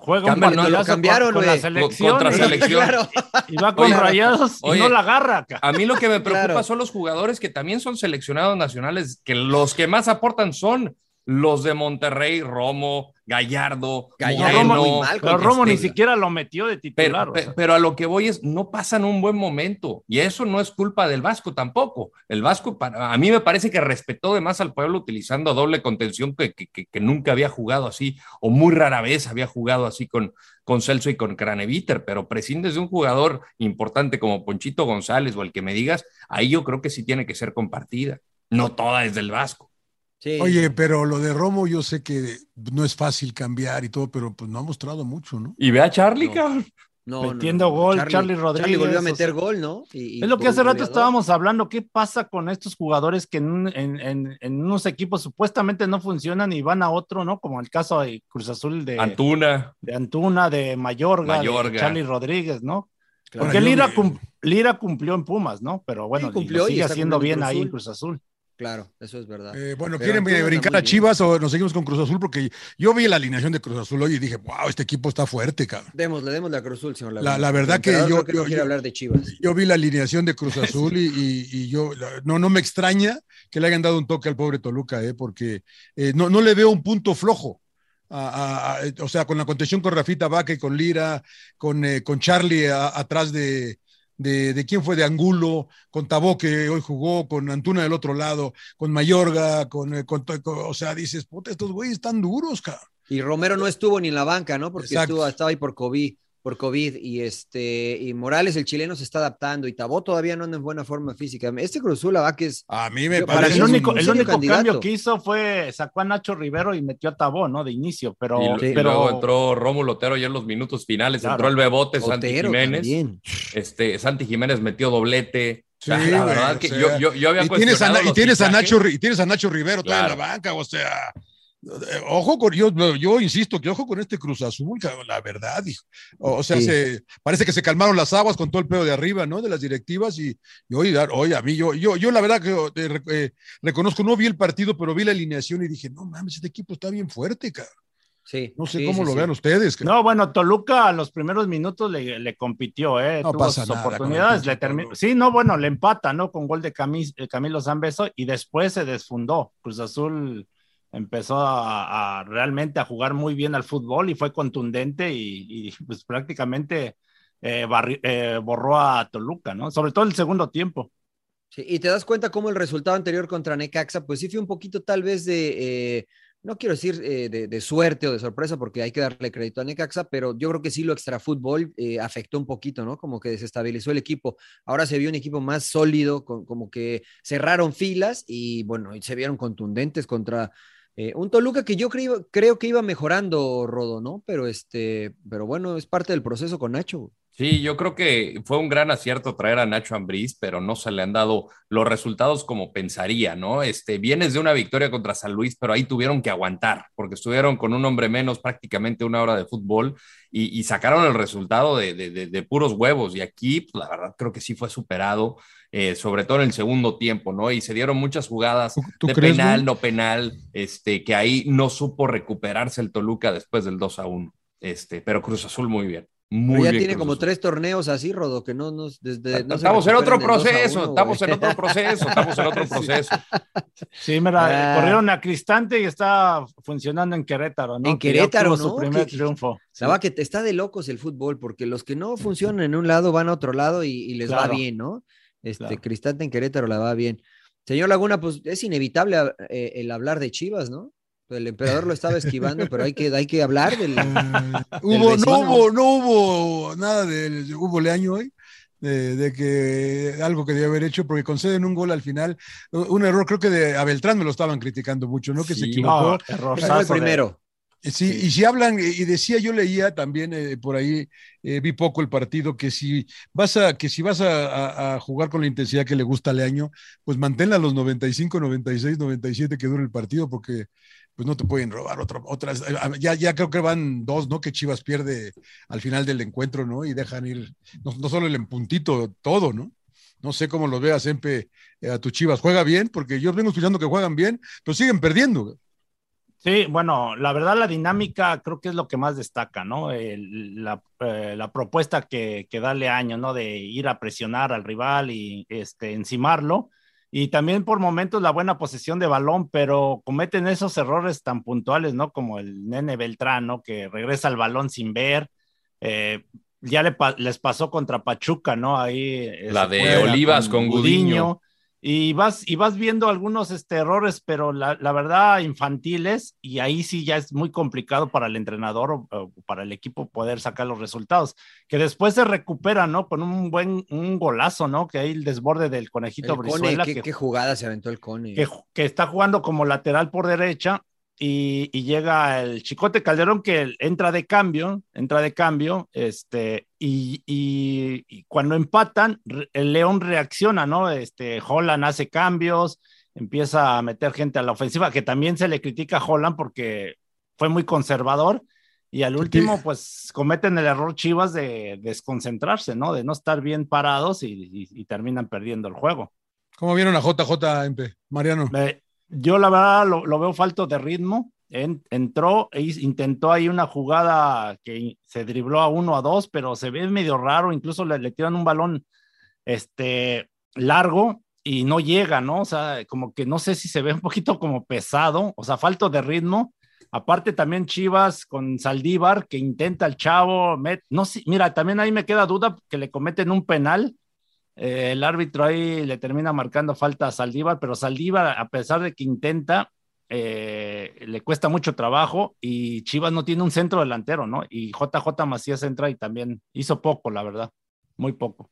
juega un no, lo cambiaron, con, con la selección. Contra y- selección. Y va con Oye, rayados y oye, no la agarra. A mí lo que me preocupa Claro. son los jugadores que también son seleccionados nacionales, que los que más aportan son los de Monterrey, Romo, Gallardo, Gallardo Moreno, muy mal Pero Romo ni siquiera lo metió de titular. Pero, o pe- sea. pero a lo que voy es, no pasan un buen momento. Y eso no es culpa del Vasco tampoco. El Vasco, para- a mí me parece que respetó de más al pueblo utilizando doble contención que, que- que- que nunca había jugado así, o muy rara vez había jugado así con, con Celso y con Craneviter, pero prescindes de un jugador importante como Ponchito González o el que me digas, ahí yo creo que sí tiene que ser compartida. No toda es del Vasco. Sí. Oye, pero lo de Romo yo sé que no es fácil cambiar y todo, pero pues no ha mostrado mucho, ¿no? Y ve a Charlie, No. cabrón. No, Metiendo no, gol, Charlie Rodríguez, Charlie volvió a o meter sea, gol, ¿no? Y- y Es lo que hace rato goleador. estábamos hablando. ¿Qué pasa con estos jugadores que en, en- en- en unos equipos supuestamente no funcionan y van a otro, ¿no? Como el caso de Cruz Azul de Antuna. de, Antuna, de Mayorga, Mayorga. de Charlie Rodríguez, ¿no? Claro. Porque Lira, vi- cum- Lira cumplió en Pumas, ¿no? Pero bueno, Sí, y cumplió lo y sigue haciendo bien Cruz ahí en. Cruz Azul. Claro, eso es verdad. Eh, bueno, Pero ¿quieren brincar a bien. Chivas o nos seguimos con Cruz Azul? Porque yo vi la alineación de Cruz Azul hoy y dije, wow, este equipo está fuerte, cabrón. Démosle, démosle a Cruz Azul, señor La- verdad que yo- yo- yo- hablar de Chivas. Yo vi la alineación de Cruz *laughs* Azul y, y- y yo no, no me extraña que le hayan dado un toque al pobre Toluca, eh, porque eh, no, no le veo un punto flojo. A- a- a- o sea, con la contención con Rafita Vaca y con Lira, con, eh, con Charlie atrás de, de, de quién fue, de Angulo, con Tabó que hoy jugó, con Antuna del otro lado, con Mayorga, con, eh, con- con- o sea, dices, puta, estos güeyes están duros, cabrón. Y Romero no estuvo ni en la banca, ¿no? Porque estuvo, estaba ahí por COVID, por COVID. Y este, y Morales, el chileno, se está adaptando. Y Tabó todavía no anda en buena forma física. Este Cruz Azul, la va que es. A mí me parece el un único, el único candidato. cambio que hizo fue sacó a Nacho Rivero y metió a Tabó, ¿no? De inicio, pero, Y, y luego entró Rómulo Otero ya en los minutos finales, Claro. entró el Bebote, Santi Jiménez. también. Este, Santi Jiménez metió doblete. O sea, Sí, la güey, verdad o que sea, yo, yo, yo había y tienes, a, y tienes a. Nacho Ri- y tienes a Nacho Rivero todavía en la Claro. banca, o sea, ojo con yo, yo insisto que ojo con este Cruz Azul, la verdad, hijo. O, sea, Sí. se, parece que se calmaron las aguas con todo el pedo de arriba, ¿no? De las directivas y, y hoy, dar- hoy a mí yo, yo, yo la verdad que eh, re- eh, reconozco, no vi el partido, pero vi la alineación y dije, no mames, este equipo está bien fuerte, cabrón. Sí. No sé sí, cómo sí, lo sí. vean ustedes. cabrón. No, bueno, Toluca a los primeros minutos le, le compitió, ¿eh? No Tuvo pasa sus nada oportunidades. Le. Sí, no, bueno, le empata, ¿no? Con gol de Camis- eh, Camilo Zambeso y después se desfundó. Cruz Azul empezó a, realmente a jugar muy bien al fútbol y fue contundente y, pues prácticamente eh, eh, borró a Toluca, ¿no? Sobre todo el segundo tiempo. Sí, y te das cuenta cómo el resultado anterior contra Necaxa, pues sí fue un poquito tal vez de, eh, no quiero decir de, suerte o de sorpresa, porque hay que darle crédito a Necaxa, pero yo creo que sí lo extrafútbol afectó un poquito, ¿no? Como que desestabilizó el equipo. Ahora se vio un equipo más sólido, como que cerraron filas y bueno, y se vieron contundentes contra eh, un Toluca que yo creo, creo que iba mejorando, Rodo, ¿no? Pero este, pero bueno, es parte del proceso con Nacho. Sí, yo creo que fue un gran acierto traer a Nacho Ambriz, pero no se le han dado los resultados como pensaría, ¿no? Este, vienes de una victoria contra San Luis, pero ahí tuvieron que aguantar, porque estuvieron con un hombre menos prácticamente una hora de fútbol y, y sacaron el resultado de, de- de- de puros huevos. Y aquí, pues, la verdad, creo que sí fue superado, eh, sobre todo en el segundo tiempo, ¿no? Y se dieron muchas jugadas ¿Tú de crees, penal, no penal, este, que ahí no supo recuperarse el Toluca después del 2 a 1. Este, pero Cruz Azul muy bien. Muy Pero ya bien tiene como Azul. tres torneos así, Rodo, que no nos desde no estamos en otro recuperan del 2 a proceso, 1, estamos en otro proceso, estamos en otro *laughs* proceso. Sí, mira, Ah. corrieron a Cristante y está funcionando en Querétaro, ¿no? En Que Querétaro, ¿no? Su primer Que- triunfo. La verdad que te- está de locos el fútbol, porque los que no funcionan en un lado van a otro lado y, y les va bien, ¿no? Este, Claro. Cristante en Querétaro la va bien. Señor Laguna, pues es inevitable eh, el hablar de Chivas, ¿no? El emperador lo estaba esquivando, pero hay que, hay que hablar del. Hubo, vecino. no hubo, no hubo nada de hubo Leaño hoy, de, de que algo que debía haber hecho, porque conceden un gol al final, un error, creo que de a Beltrán me lo estaban criticando mucho, ¿no? Que se Sí, equivocó. No, el errorzazo de- primero. Eh, Sí, y si hablan, y decía, yo leía también eh, por ahí, eh, vi poco el partido, que si vas a, que si vas a, a- a jugar con la intensidad que le gusta a Leaño, pues manténla los 95, 96, 97 que dure el partido, porque pues no te pueden robar otra, otras. eh, Ya, ya creo que van dos, ¿no? Que Chivas pierde al final del encuentro, ¿no? Y dejan ir, no, no solo el empuntito, todo, ¿no? No sé cómo lo veas, Empe, eh, a tus Chivas. ¿Juega bien? Porque yo vengo escuchando que juegan bien, pero siguen perdiendo. Sí, bueno, la verdad la dinámica creo que es lo que más destaca, ¿no? La, eh, la propuesta que, que da Leaño, ¿no? De ir a presionar al rival y este, encimarlo. Y también por momentos la buena posesión de balón, pero cometen esos errores tan puntuales, ¿no? Como el nene Beltrán, ¿no? Que regresa al balón sin ver. Eh, ya le les pasó contra Pachuca, ¿no? Ahí. eh, La de Olivas con Gudiño. Y vas, y vas viendo algunos este, errores, pero la, la verdad infantiles, y ahí sí ya es muy complicado para el entrenador o, o para el equipo poder sacar los resultados, que después se recupera, ¿no? Con un buen un golazo, ¿no? Que hay el desborde del conejito El Cone, qué, que, qué jugada se aventó el Cone. que, que está jugando como lateral por derecha. Y, y llega el Chicote Calderón que entra de cambio, entra de cambio, este, y, y- y cuando empatan, el León reacciona, ¿no? Este, Holland hace cambios, empieza a meter gente a la ofensiva, que también se le critica a Holland porque fue muy conservador, y al último, pues cometen el error Chivas de desconcentrarse, ¿no? De no estar bien parados y, terminan perdiendo el juego. ¿Cómo vieron a JJ? Mariano. Eh, yo la verdad lo, veo falto de ritmo. En- entró e intentó ahí una jugada que se dribló a uno a dos, pero se ve medio raro. Incluso le, le tiran un balón este, largo y no llega, ¿no? O sea, como que no sé si se ve un poquito como pesado, o sea, falto de ritmo. Aparte también Chivas con Saldívar que intenta el chavo, met- no sé, mira, también ahí me queda duda que le cometen un penal eh, el árbitro ahí le termina marcando falta a Saldívar, pero Saldívar, a pesar de que intenta, eh, le cuesta mucho trabajo y Chivas no tiene un centro delantero, ¿no? Y JJ Macías entra y también hizo poco, la verdad, muy poco.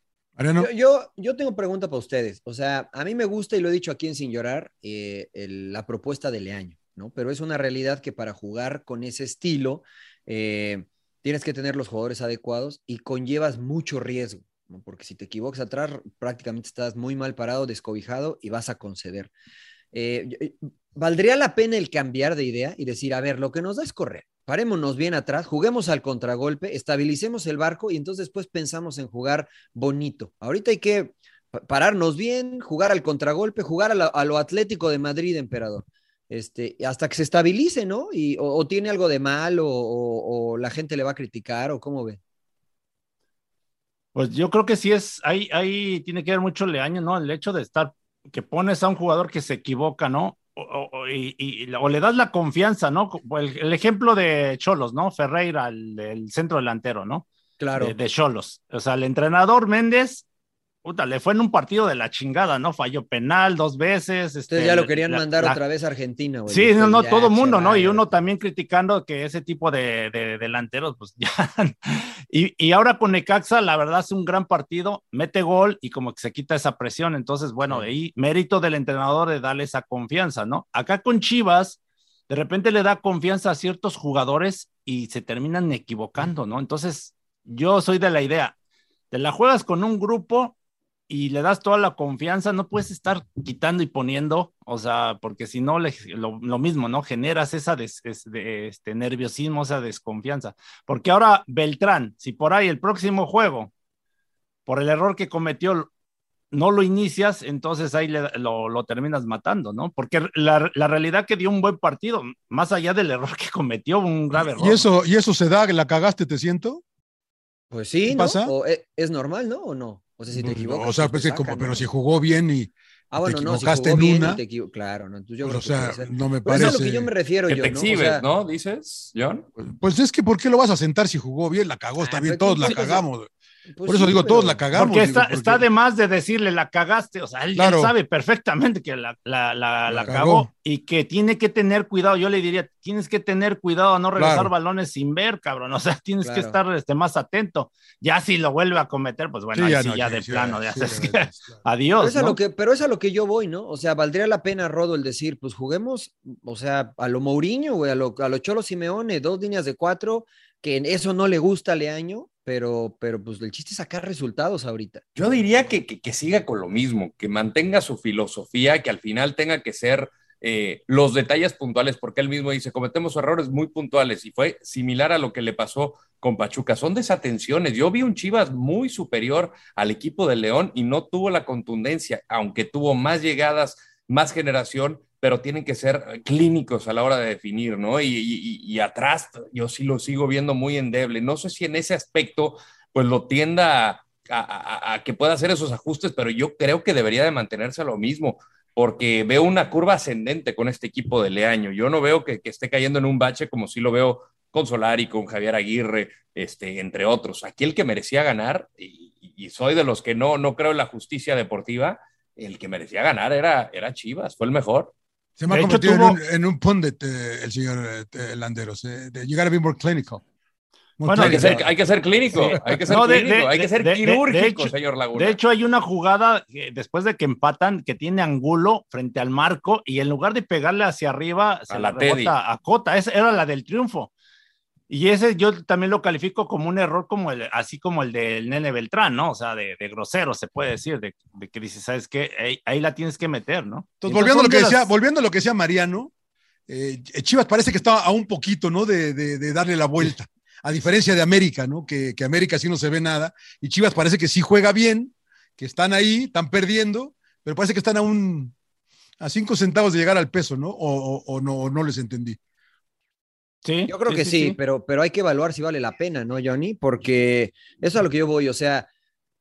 Yo, yo, yo tengo pregunta para ustedes. O sea, a mí me gusta, y lo he dicho aquí en Sin Llorar, eh, el- la propuesta de Leaño, ¿no? Pero es una realidad que para jugar con ese estilo, eh, tienes que tener los jugadores adecuados y conllevas mucho riesgo, Porque si te equivocas atrás, prácticamente estás muy mal parado, descobijado y vas a conceder. Eh, eh, ¿Valdría la pena el cambiar de idea y decir, a ver, lo que nos da es correr? Parémonos bien atrás, juguemos al contragolpe, estabilicemos el barco y entonces después pensamos en jugar bonito. Ahorita hay que pa- pararnos bien, jugar al contragolpe, jugar a, lo Atlético de Madrid, emperador. Este, hasta que se estabilice, ¿no? Y, o, tiene algo de mal, o la gente le va a criticar, o cómo ve. Pues yo creo que sí es, ahí, ahí tiene que ver mucho Leaño, ¿no? El hecho de estar, que pones a un jugador que se equivoca, ¿no? O, o- o- y, y- o le das la confianza, ¿no? El, el ejemplo de Cholos, ¿no? Ferreira, el, el centro delantero, ¿no? Claro. De Cholos. O sea, el entrenador Méndez, puta, le fue en un partido de la chingada, ¿no? Falló penal dos veces. Este, Ustedes ya lo querían la- mandar la- otra vez a Argentina, güey. Sí, no, no, todo mundo, ¿no? Y uno también criticando que ese tipo de, de delanteros, pues *laughs* ya. Y, y ahora con Necaxa, la verdad es un gran partido, mete gol y como que se quita esa presión. Entonces, bueno, ahí mérito del entrenador de darle esa confianza, ¿no? Acá con Chivas, de repente le da confianza a ciertos jugadores y se terminan equivocando, ¿no? Entonces, yo soy de la idea, te la juegas con un grupo y le das toda la confianza, no puedes estar quitando y poniendo, o sea, porque si no, le- lo, lo mismo, ¿no? Generas esa des- es- de- este nerviosismo, esa desconfianza. Porque ahora Beltrán, si por ahí el próximo juego, por el error que cometió, no lo inicias, entonces ahí le- lo, lo terminas matando, ¿no? Porque la, la realidad que dio un buen partido, más allá del error que cometió, un grave error. ¿Y eso, ¿Y eso se da? ¿La cagaste, te siento? Pues sí, ¿Qué ¿no? pasa? O es, es normal, ¿no? ¿O no? O sea, si te equivocas. o sea, pues pues, como- pero ¿no? si jugó bien y Ah, bueno, te no, si equivocaste jugó en bien y una, te equivo- claro, ¿no? Entonces yo pues, creo o que sea, ser. no me Pero es a lo parece- que yo me refiero Que yo, te ¿no? O exhibes, sea, ¿no? Dices, John. pues es que ¿por qué lo vas a sentar si jugó bien? La cagó, está Ah, bien, pero todos ¿qué- la cagamos. Pues Por eso sí, digo, todos pero- la cagamos. Porque digo, está, porque- está de más de decirle la cagaste, o sea, él, él Claro. sabe perfectamente que la, la, la, La la cagó. cagó y que tiene que tener cuidado. Yo le diría, tienes que tener cuidado a no regresar Claro. balones sin ver, cabrón. O sea, tienes que estar este, más atento. Ya si lo vuelve a cometer, pues bueno, Sí, ahí ya sí, no, ya sí, de sí, plano, ya sí, sabes sí, que- *laughs* claro. Pero adiós. es, a lo que, pero es a lo que yo voy, ¿no? O sea, valdría la pena, Rodo, el decir, pues juguemos, o sea, a lo Mourinho, güey, a lo, a lo Cholo Simeone, dos líneas de cuatro, que en eso no le gusta a Leaño, pero, pero pues el chiste es sacar resultados ahorita. Yo diría que, que, siga con lo mismo, que mantenga su filosofía, que al final tenga que ser eh, los detalles puntuales, porque él mismo dice, cometemos errores muy puntuales y fue similar a lo que le pasó con Pachuca. Son desatenciones. Yo vi un Chivas muy superior al equipo de León y no tuvo la contundencia, aunque tuvo más llegadas, más generación, pero tienen que ser clínicos a la hora de definir, ¿no? Y, atrás yo sí lo sigo viendo muy endeble. No sé si en ese aspecto, pues lo tienda a, que pueda hacer esos ajustes, pero yo creo que debería de mantenerse a lo mismo, porque veo una curva ascendente con este equipo de Leaño. Yo no veo que, esté cayendo en un bache como si lo veo con Solari, con Javier Aguirre, este, entre otros. Aquí el que merecía ganar, y, y soy de los que no, no creo en la justicia deportiva, el que merecía ganar era, era Chivas, fue el mejor. Se me ha convertido tuvo... en, un, en, un, pundit eh, el señor eh, Landeros. Eh, you gotta be more clinical. Bueno, hay que, ser, hay que ser clínico, hay que ser no, clínico, de, de, hay que ser de, quirúrgico, hecho, señor Laguna. De hecho, hay una jugada que, después de que empatan que tiene Angulo frente al marco y en lugar de pegarle hacia arriba, se A la la Teddy. rebota a Cota. Esa era la del triunfo. Y ese yo también lo califico como un error, como el, así como el del Nene Beltrán, ¿no? O sea, de, de grosero, se puede decir, de, de que dices, ¿sabes qué? Ahí, ahí, la tienes que meter, ¿no? Entonces, volviendo, a lo que decía, las... volviendo a lo que decía Mariano, eh, Chivas parece que está a un poquito, ¿no? De, de, de darle la vuelta. A diferencia de América, ¿no? Que, que, América sí no se ve nada. Y Chivas parece que sí juega bien, que están ahí, están perdiendo, pero parece que están a un a cinco centavos de llegar al peso, ¿no? O, o, o no, o no les entendí. Sí, yo creo sí, que sí, sí, Pero, pero hay que evaluar si vale la pena, ¿no, Johnny? Porque eso es a lo que yo voy, o sea,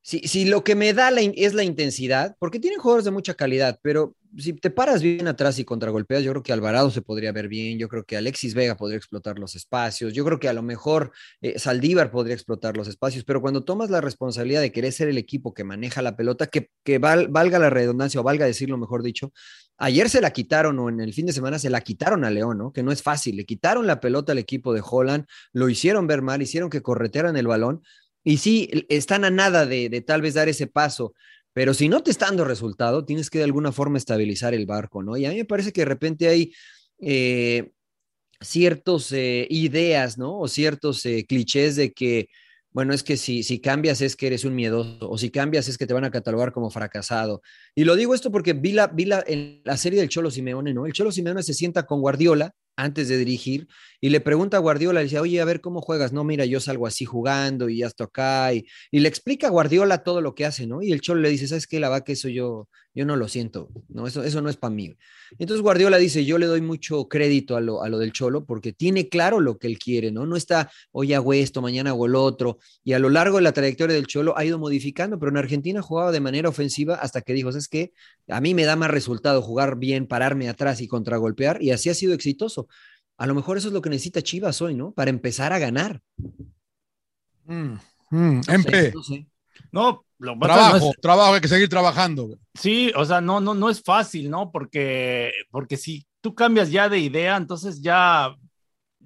si, si lo que me da es la intensidad, porque tienen jugadores de mucha calidad, pero si te paras bien atrás y contragolpeas, yo creo que Alvarado se podría ver bien, yo creo que Alexis Vega podría explotar los espacios, yo creo que a lo mejor eh, Saldívar podría explotar los espacios, pero cuando tomas la responsabilidad de querer ser el equipo que maneja la pelota, que, que val, valga la redundancia o valga decirlo mejor dicho, ayer se la quitaron o en el fin de semana se la quitaron a León, ¿no? Que no es fácil, le quitaron la pelota al equipo de Holland, lo hicieron ver mal, hicieron que corretearan el balón y sí, están a nada de, de tal vez dar ese paso, pero si no te está dando resultado, tienes que de alguna forma estabilizar el barco, ¿no? Y a mí me parece que de repente hay eh, ciertas eh, ideas, ¿no? O ciertos eh, clichés de que, bueno, es que si, si cambias es que eres un miedoso, o si cambias es que te van a catalogar como fracasado. Y lo digo esto porque vi la, vi la, en la serie del Cholo Simeone, ¿no? El Cholo Simeone se sienta con Guardiola antes de dirigir y le pregunta a Guardiola, le dice, oye, a ver cómo juegas, no, mira, yo salgo así jugando y estoy acá, y, y, le explica a Guardiola todo lo que hace, ¿no? Y el Cholo le dice, ¿sabes qué, la vaca, eso yo, yo no lo siento, no, eso, eso no es para mí. Entonces Guardiola dice, yo le doy mucho crédito a lo, a lo del Cholo porque tiene claro lo que él quiere, ¿no? No está, hoy hago esto, mañana hago el otro, y a lo largo de la trayectoria del Cholo ha ido modificando, pero en Argentina jugaba de manera ofensiva hasta que dijo, ¿sabes qué? A mí me da más resultado jugar bien, pararme atrás y contragolpear, y así ha sido exitoso. A lo mejor eso es lo que necesita Chivas hoy, ¿no? Para empezar a ganar. Mm, mm, no MP. Sé, no, sé. no lo trabajo, no es... trabajo, hay que seguir trabajando. Sí, o sea, no, no, no es fácil, ¿no? Porque, porque si tú cambias ya de idea, entonces ya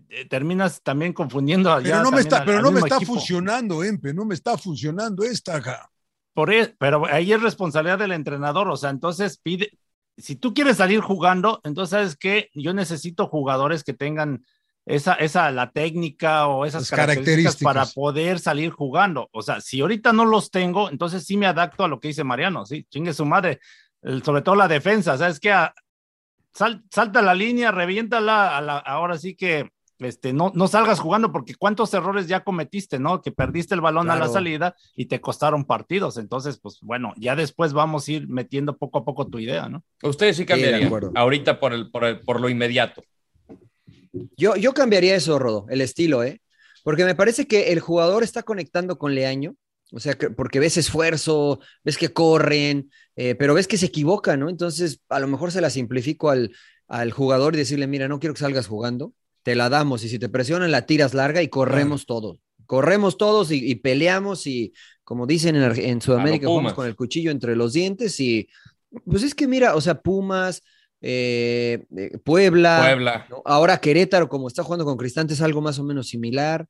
eh, terminas también confundiendo. Pero no me está, al, pero no me está equipo. funcionando, Empe, no me está funcionando esta acá. Por eso, pero ahí es responsabilidad del entrenador, o sea, entonces pide, si tú quieres salir jugando, entonces sabes que yo necesito jugadores que tengan esa, esa la técnica o esas características, características, para poder salir jugando. O sea, si ahorita no los tengo, entonces sí me adapto a lo que dice Mariano, sí, chingue su madre, el, sobre todo la defensa, sabes que sal, salta la línea, reviéntala, a la, ahora sí que este, no, no salgas jugando porque cuántos errores ya cometiste, ¿no? Que perdiste el balón claro. a la salida y te costaron partidos. Entonces, pues bueno, ya después vamos a ir metiendo poco a poco tu idea, ¿no? Ustedes sí cambiarían sí, ahorita por, el, por, el, por lo inmediato. Yo, yo cambiaría eso, Rodo, el estilo, ¿eh? Porque me parece que el jugador está conectando con Leaño, o sea, que, porque ves esfuerzo, ves que corren, eh, pero ves que se equivocan, ¿no? Entonces, a lo mejor se la simplifico al, al jugador y decirle, mira, no quiero que salgas jugando, te la damos y si te presionan la tiras larga y corremos todos. Corremos todos y, y, peleamos y como dicen en, en Sudamérica, jugamos con el cuchillo entre los dientes y pues es que mira, o sea, Pumas, eh, Puebla, Puebla. ¿no? ahora Querétaro, como está jugando con Cristante, es algo más o menos similar.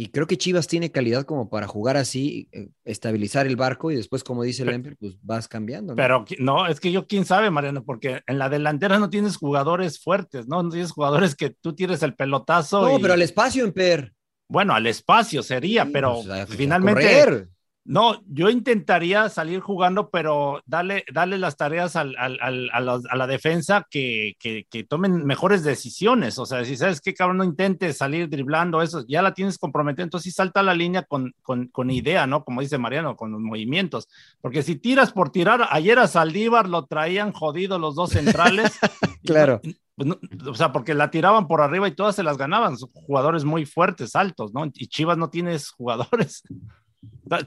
Y creo que Chivas tiene calidad como para jugar así, eh, estabilizar el barco y después, como dice el Emper, pues vas cambiando. ¿no? Pero no, es que yo quién sabe, Mariano, porque en la delantera no tienes jugadores fuertes, ¿no? No tienes jugadores que tú tires el pelotazo. No, y... pero al espacio, Emper. Bueno, al espacio sería, sí, pero pues, finalmente. No, yo intentaría salir jugando, pero dale, dale las tareas al, al, al, a, la, a, la, defensa que, que, que, tomen mejores decisiones. O sea, si sabes que cabrón no intentes salir driblando eso, ya la tienes comprometida, entonces sí salta la línea con, con, con, idea, ¿no? Como dice Mariano, con los movimientos. Porque si tiras por tirar, ayer a Saldívar lo traían jodido los dos centrales. *laughs* claro. Pues no, o sea, porque la tiraban por arriba y todas se las ganaban, Son jugadores muy fuertes, altos, ¿no? Y Chivas no tienes jugadores.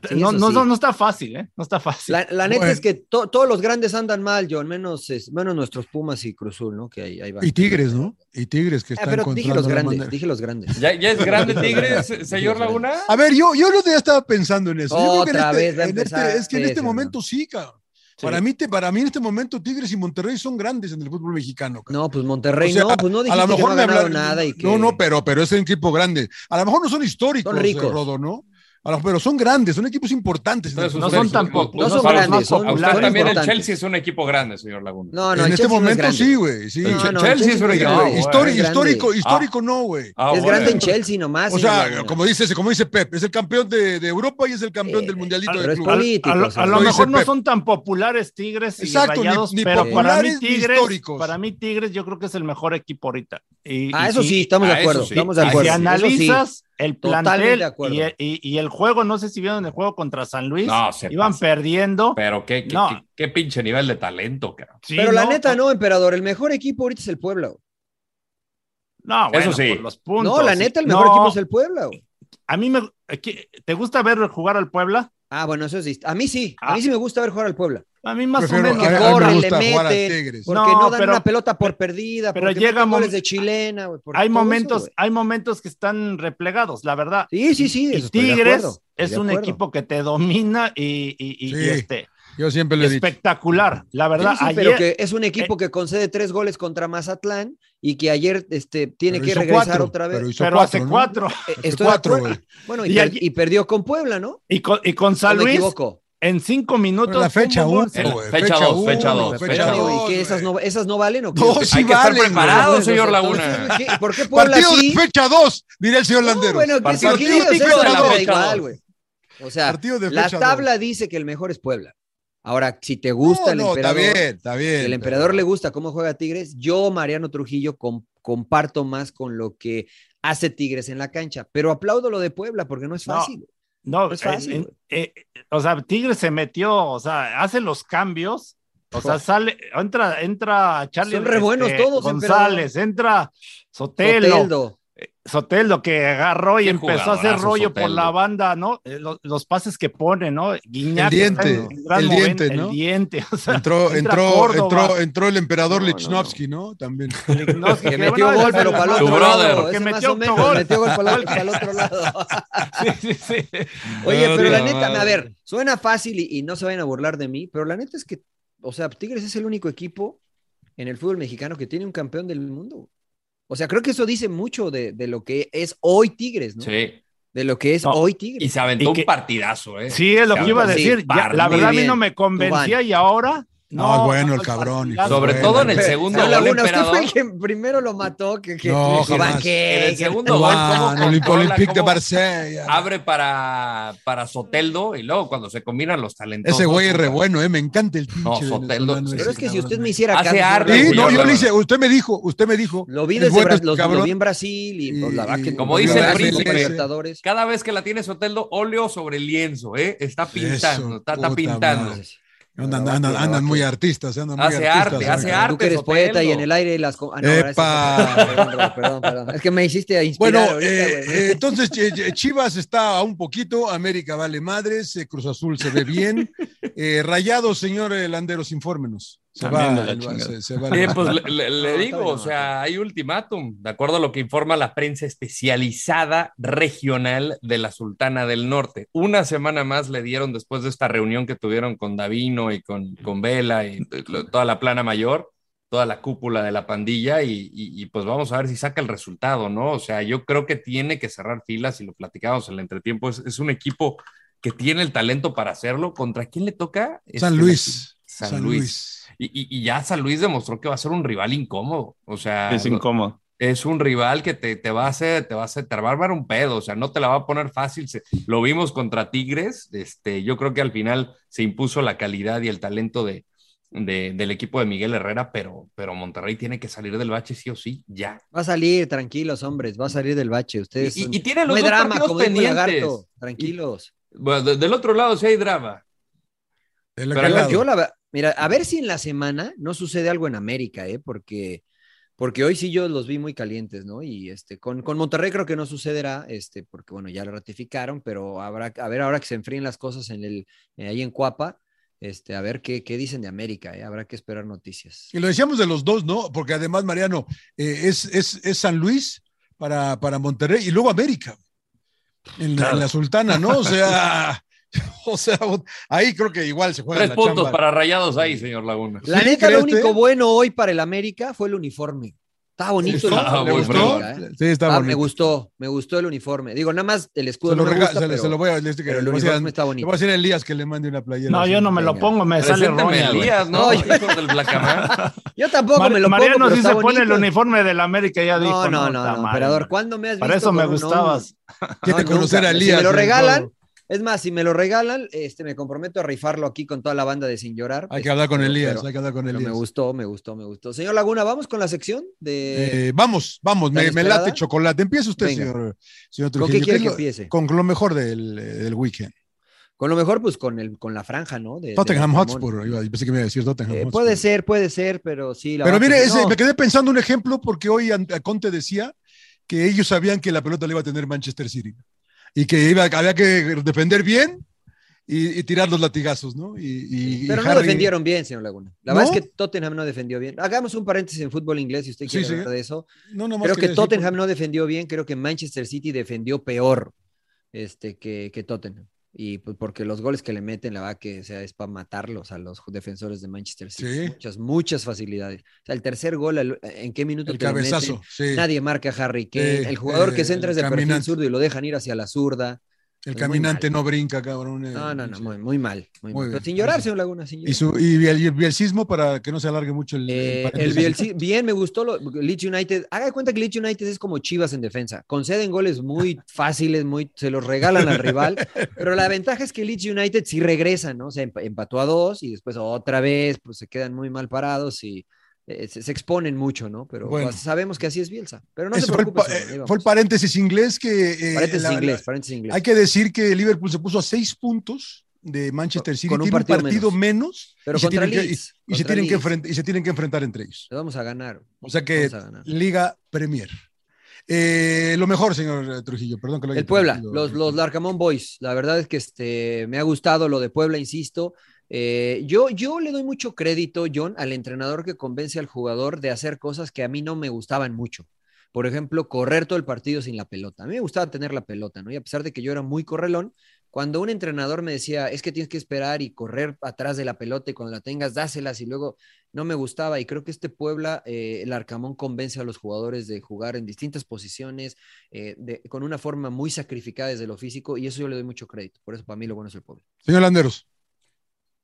Sí, no, no, sí. no, no, está fácil, ¿eh? No está fácil. La, la neta bueno. es que to, todos los grandes andan mal, John, menos, es, menos nuestros Pumas y Cruzul, ¿no? Que ahí, ahí. Y Tigres, ¿no? Y Tigres que ah, están pero dije los grandes, dije los grandes. ¿Ya, ¿Ya, es *laughs* grande Tigres, señor Laguna? A ver, yo, yo no ya estaba pensando en eso. Otra yo creo que vez en este, en este, es que en este momento sí, cabrón. Sí. Para, mí, para mí en este momento Tigres y Monterrey son grandes en el fútbol mexicano. Cabrón. No, pues Monterrey o sea, no, pues no dijiste a lo mejor que no ha ganado hablar, nada. Y que... No, no, pero, pero es un equipo grande. A lo mejor no son históricos, son ricos. Rodo, ¿no? Pero son grandes, son equipos importantes. No, no son tampoco. No, son grandes. Son, usted también el Chelsea es un equipo grande, señor Laguna. No, no, en este momento no sí, güey. Sí. No, no, Chelsea es un equipo no, histórico, histórico, histórico ah. no, güey. Ah, es grande en Chelsea nomás. O sea, como dice, como dice Pep, es el campeón de, de Europa y es el campeón eh, del mundialito de político, a, lo, a mejor no son tan populares Tigres y Exacto, Rayados, ni, ni pero para mí populares ni Tigres, históricos. para mí Tigres yo creo que es el mejor equipo ahorita. Y, Ah, y eso sí, estamos de ah, acuerdo. Estamos de Si acuerdo. Analizas el plantel de y, y- y el juego, no sé si vieron el juego contra San Luis, No, se iban pasa. perdiendo. Pero qué, qué, No. qué, qué pinche nivel de talento, cabrón. Sí, Pero la neta no, emperador. El mejor equipo ahorita es el Puebla. No, bueno, Eso sí. por los puntos. No, la neta, el mejor No, equipo es el Puebla. A mí me. ¿qué- ¿Te gusta ver jugar al Puebla? Ah, bueno, eso sí. A mí sí. A Ah. mí sí me gusta ver jugar al Puebla. A mí más Prefiero- o menos. a- a mí me corren, gusta le Tigres. Porque No, no, dan pero- una pelota por perdida. pero porque llega goles de chilena. güey, por Hay eso, momentos, hay momentos que están replegados, la verdad. Sí, sí, sí. Y Tigres acuerdo, es un equipo que te domina y, y- y- Sí. y este, Yo siempre lo he dicho. espectacular. La verdad, Sí, sí, ayer, pero que es un equipo que concede tres goles contra Mazatlán y que ayer este, tiene que regresar cuatro, otra vez. pero hizo pero cuatro, hace ¿no? cuatro. Eh, Hace estoy de cuatro. Bueno, y, Y per- allí- y perdió con Puebla, ¿no? Y con, y con ¿O San me Luis, equivoco? En cinco minutos. La fecha tuvo un 1, gol. güey. Fecha dos, uno, fecha dos, fecha fecha Amigo, dos, ¿Y que esas no, esas no valen o qué? No, sí Hay que estar valen, preparado, güey. señor Laguna. ¿qué? ¿Por qué Puebla Partido sí? de fecha 2, diría el señor No, Landero. bueno, que Partido sí, de o sea, fecha eso dos. da Fecha igual, dos. güey. O sea, Partido de la tabla dice que el mejor es Puebla. Ahora, si te gusta el no, está emperador, bien, está bien. si el emperador le gusta cómo juega Tigres, yo, Mariano Trujillo, com- comparto más con lo que hace Tigres en la cancha. Pero aplaudo lo de Puebla porque no es No, fácil. No, es fácil, en- güey. eh, o sea, Tigres se metió, o sea, hace los cambios, o sea, sale, entra, entra Charlie Son re buenos este, todos, González, entra Sotelo, Soteldo. Sotelo que agarró y empezó a hacer rollo por la banda, ¿no? Eh, Los, los pases que pone, ¿no? Guiñac El diente, en gran el momento, diente, ¿no? El diente, *laughs* o sea, Entró, entró, entró, entró el emperador No, no, Lichnowsky, ¿no? También. *laughs* Lichnowsky, Que metió bueno, gol, pero para el otro lado. Que metió menos, autogol. metió gol para el, para el otro lado. Sí, sí, sí. Oye, pero la neta, a ver, suena fácil y, y no se vayan a burlar de mí, pero la neta es que, o sea, Tigres es el único equipo en el fútbol mexicano que tiene un campeón del mundo. O sea, creo que eso dice mucho de, de lo que es hoy Tigres, ¿no? Sí. De lo que es No, hoy Y Tigres. se aventó Y un partidazo, ¿eh? Sí, es lo Se que iba a aventó Sí, decir. Ya, la verdad a mí no me convencía y ahora. No, es bueno el no, cabrón, Sobre bueno. todo en el Pero- segundo gol, Laguna, usted fue el emperador. que primero lo mató. Que, que, No, que- jamás. que- En el que- segundo gol, ¿cómo Juan, el Olympique de Marsella. Abre para, para Soteldo y luego cuando se combinan los talentos. Ese güey es re bueno, ¿eh? Me encanta el pinche No, Soteldo, ese, Pero es que si usted me hiciera Hace caso, arte, Sí, no, yo le hice, usted me dijo, usted me dijo. Lo vi es desde bueno los- lo vi en Brasil y, pues, la verdad que Como dice en el príncipe. Cada vez que la tiene Soteldo, óleo sobre lienzo, ¿eh? Está pintando, está, pintando. Andan, andan, andan muy artistas, andan muy Hace artistas. arte, hace arte. Tú que eres poeta y en el aire las... Ah, no. ¡Epa! *laughs* Perdón, perdón. Es que me hiciste a inspirar Bueno, ahorita, eh, eh, entonces Chivas está a un poquito, América vale madres, eh, Cruz Azul se ve bien. *laughs* Eh, Rayados, señor Landeros, infórmenos. Se va, se, se va Sí, pues le, digo, o sea, hay ultimátum, de acuerdo a lo que informa la prensa especializada regional de la Sultana del Norte. Una semana más le dieron después de esta reunión que tuvieron con Davino y con, con Vela y toda la plana mayor, toda la cúpula de la pandilla y, y- y, pues vamos a ver si saca el resultado, ¿no? O sea, yo creo que tiene que cerrar filas y lo platicamos en el entretiempo, es, es un equipo que tiene el talento para hacerlo. ¿Contra quién le toca? San Este, Luis. San, Luis. Y, y- y ya San Luis demostró que va a ser un rival incómodo. O sea, Es incómodo. es un rival que te, te, va a hacer, te va a hacer, te va a armar un pedo, o sea, no te la va a poner fácil. Se, lo vimos contra Tigres, este, yo creo que al final se impuso la calidad y el talento de, de, del equipo de Miguel Herrera, pero, pero Monterrey tiene que salir del bache sí o sí, ya. Va a salir, tranquilos, hombres, va a salir del bache. Ustedes y, son... y, tiene los no hay dos drama, partidos como pendientes. Lagarto, tranquilos. Y, bueno, de, del otro lado sí hay drama. Pero yo, yo la, mira, a ver si en la semana no sucede algo en América, ¿eh? Porque, porque hoy sí yo los vi muy calientes, ¿no? Y este, con, con Monterrey creo que no sucederá, este, porque bueno, ya lo ratificaron, pero habrá, a ver ahora que se enfríen las cosas en el, ahí en Cuapa, este, a ver qué, qué dicen de América, ¿eh? habrá que esperar noticias. Y lo decíamos de los dos, ¿no? Porque además, Mariano, eh, es, es, es, San Luis para, para Monterrey y luego América, en, claro. en la Sultana, ¿no? O sea... *laughs* *laughs* O sea, ahí creo que igual se juega. Tres puntos chamba. para rayados ahí, señor Laguna. La neta, lo único bueno hoy para el América fue el uniforme. Está bonito. El ah, me, gustó, ¿eh? sí, está ah, bonito. me gustó, me gustó el uniforme. Digo, nada más el escudo se lo, no me rega, gusta, se, pero, se, lo voy a decir que el uniforme está bonito. Le voy a decir a Elías que le mande una playera. No, yo no me lo pongo, me sale roña. Elías, ¿no? *laughs* no yo, del Blacamar. *laughs* yo tampoco Mar me lo Mariano pongo, sí pero se pone el uniforme del América, ya dijo. No, no, no, no, operador, ¿cuándo me has visto? Para eso me gustabas. Quiere conocer a Elías. Si me lo regalan, es más, si me lo regalan, este, me comprometo a rifarlo aquí con toda la banda de Sin Llorar. Hay que hablar con Elías, pero, hay que hablar con Elías. Me gustó, me gustó, me gustó. Señor Laguna, ¿vamos con la sección de...? Eh, vamos, vamos, me, me, late chocolate. Empieza usted, señor, señor ¿Con qué quiere que empiece? Con lo mejor del, del weekend. Con lo mejor, pues con, el, con la franja, ¿no? De, Tottenham de Hotspur, yo pensé que me iba a decir Tottenham eh, Hotspur. Puede ser, puede ser, pero sí. La pero mire, ese, no. me quedé pensando un ejemplo porque hoy Conte decía que ellos sabían que la pelota le iba a tener Manchester City y que iba, había que defender bien y, y, tirar los latigazos, ¿no? Y, y Pero y no defendieron bien, señor Laguna. La ¿No? verdad es que Tottenham no defendió bien. Hagamos un paréntesis en fútbol inglés si usted quiere Sí, sí. hablar de eso. No, no creo que decir Tottenham no defendió bien, creo que Manchester City defendió peor este, que, que Tottenham. Y pues porque los goles que le meten, la verdad que o sea, es para matarlos a los defensores de Manchester City. Sí. Muchas, muchas facilidades. O sea, el tercer gol, el- ¿en qué minuto El te lo meten? cabezazo, sí. Nadie marca a Harry Kane. El jugador eh, que se entra es de el perfil zurdo y lo dejan ir hacia la zurda. El caminante no brinca, cabrón. eh. No, no, no, muy, muy mal. Muy Muy mal. Pero sin llorar, señor Laguna, sin llorar. Y, su, y el, el bielcismo para que no se alargue mucho el, Eh, el. Bielsi- bien, me gustó lo, Leeds United. Haga de cuenta que Leeds United es como Chivas en defensa. Conceden goles muy *laughs* fáciles, muy, se los regalan al rival. *laughs* Pero la ventaja es que Leeds United sí regresa, ¿no? Emp- empató a dos y después otra vez, pues se quedan muy mal parados y eh, se, se exponen mucho, ¿no? Pero Bueno. pues, sabemos que así es Bielsa. Pero no se fue, el, preocupe. señor, eh, fue el paréntesis inglés que... eh, paréntesis la- inglés, la- paréntesis inglés. Hay que decir que Liverpool se puso a seis puntos de Manchester City. con un Tiene un partido, menos. Pero y, se tienen que, y- y se tienen que y se tienen que enfrentar entre ellos. Le vamos a ganar. O sea que. Liga Premier. Eh, lo mejor, señor eh, Trujillo, perdón que lo haya El Puebla, los, los Larcamón Boys. La verdad es que este, me ha gustado lo de Puebla, insisto. Eh, yo, yo le doy mucho crédito, John, al entrenador que convence al jugador de hacer cosas que a mí no me gustaban mucho. Por ejemplo, correr todo el partido sin la pelota. A mí me gustaba tener la pelota, ¿no? Y a pesar de que yo era muy correlón, cuando un entrenador me decía, es que tienes que esperar y correr atrás de la pelota y cuando la tengas, dáselas y luego no me gustaba. Y creo que este Puebla, eh, el Arcamón convence a los jugadores de jugar en distintas posiciones, eh, con una forma muy sacrificada desde lo físico y eso yo le doy mucho crédito. Por eso para mí lo bueno es el Puebla. Señor Landeros.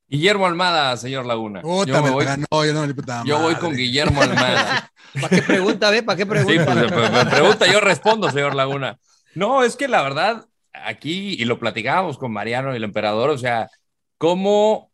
Guillermo Almada, señor Laguna. Puta, yo me me voy, ganó, yo no, puta yo voy con Guillermo Almada. *laughs* ¿Para qué pregunta, ve? ¿Para qué Sí, pregunta? pues, me, me pregunta, yo respondo, señor Laguna. No, es que la verdad, aquí, y lo platicábamos con Mariano y el emperador, o sea, ¿cómo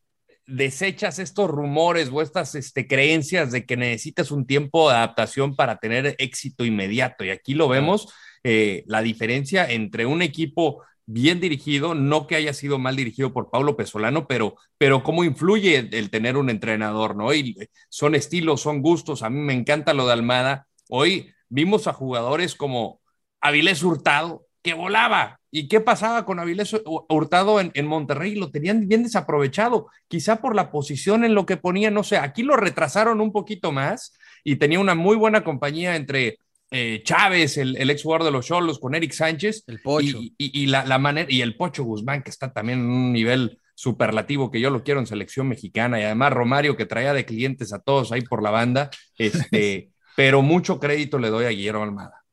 desechas estos rumores o estas este, creencias de que necesitas un tiempo de adaptación para tener éxito inmediato? Y aquí lo vemos, eh, la diferencia entre un equipo bien dirigido, no que haya sido mal dirigido por Paulo Pesolano, pero, pero cómo influye el, el tener un entrenador, ¿no? Y son estilos, son gustos, a mí me encanta lo de Almada. Hoy vimos a jugadores como Avilés Hurtado, que volaba. ¿Y qué pasaba con Avilés Hurtado en, en, Monterrey? Lo tenían bien desaprovechado, quizá por la posición en lo que ponía, no sé, aquí lo retrasaron un poquito más y tenía una muy buena compañía entre eh, Chávez, el, el ex jugador de los Cholos, con Eric Sánchez. El Pocho. Y, y, y la, la, manera, y el Pocho Guzmán, que está también en un nivel superlativo que yo lo quiero en selección mexicana, y además Romario, que traía de clientes a todos ahí por la banda, este, *laughs* pero mucho crédito le doy a Guillermo Almada.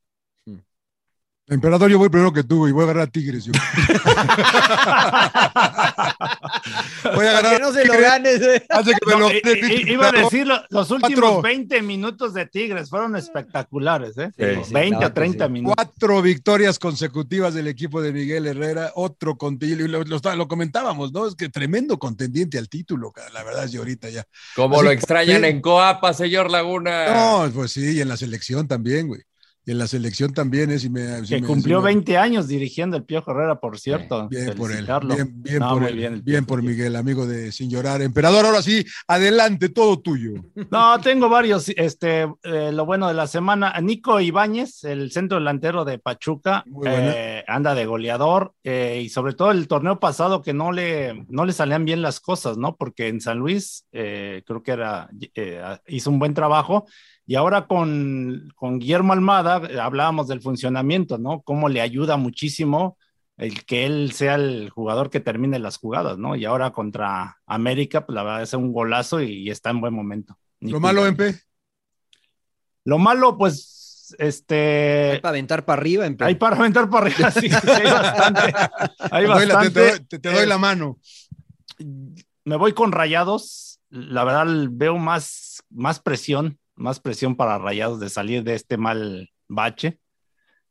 Emperador, yo voy primero que tú y voy a agarrar a Tigres. Yo. *laughs* voy a agarrar que no se lo ganes. eh. Hace que me No, lo i- iba a decir, lo- los últimos Cuatro. 20 minutos de Tigres fueron espectaculares, ¿eh? Sí, sí, 20 la a 30 verdad que sí. minutos. Cuatro victorias consecutivas del equipo de Miguel Herrera, otro contendiente, lo, lo, lo comentábamos, ¿no? Es que tremendo contendiente al título, la verdad es que ahorita ya. Como Así lo extrañan sí. en Coapa, señor Laguna. No, pues sí, y en la selección también, güey. Y en la selección también es. Y me, sí Que me- cumplió sí me- 20 años dirigiendo el Piojo Herrera, por cierto. Bien por él, bien, bien No, por él, bien por. Miguel, amigo de Sin Llorar. Emperador, ahora sí, adelante, todo tuyo. *laughs* No, tengo varios. Este, eh, lo bueno de la semana, Nico Ibáñez, el centro delantero de Pachuca, eh, anda de goleador eh, y sobre todo el torneo pasado que no le, no le salían bien las cosas, ¿no? Porque en San Luis eh, creo que era, eh, hizo un buen trabajo y ahora con, con Guillermo Almada eh, hablábamos del funcionamiento, ¿no? Cómo le ayuda muchísimo el que él sea el jugador que termine las jugadas, ¿no? Y ahora contra América, pues la verdad es un golazo y, y está en buen momento. Lo malo, Empe. Lo malo, pues, este. Hay para aventar para arriba. En Hay para aventar para arriba, sí, sí, hay bastante. Hay Te doy la- te- bastante. te doy- te- te doy Eh, la mano. Me voy con rayados. La verdad, veo más, más presión, más presión para rayados de salir de este mal bache.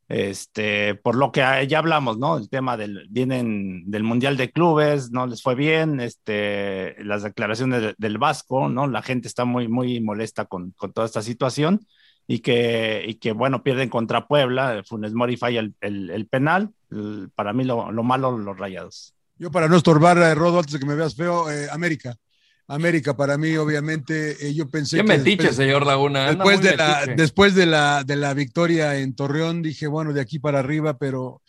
Este, por lo que ya hablamos, ¿no? El tema del, vienen del Mundial de Clubes, no les fue bien, este, las declaraciones de- del Vasco, ¿no? La gente está muy, muy molesta con, con toda esta situación y que, y que, bueno, pierden contra Puebla, Funes Mori falla el, el- el penal, el- para mí lo, lo malo, los rayados. Yo, para no estorbar a Rodo antes de que me veas feo, eh, América. América, para mí, obviamente, eh, yo pensé Qué que. metiche, después- señor Laguna. Después de, la, después de la, de la victoria en Torreón, dije, bueno, de aquí para arriba, pero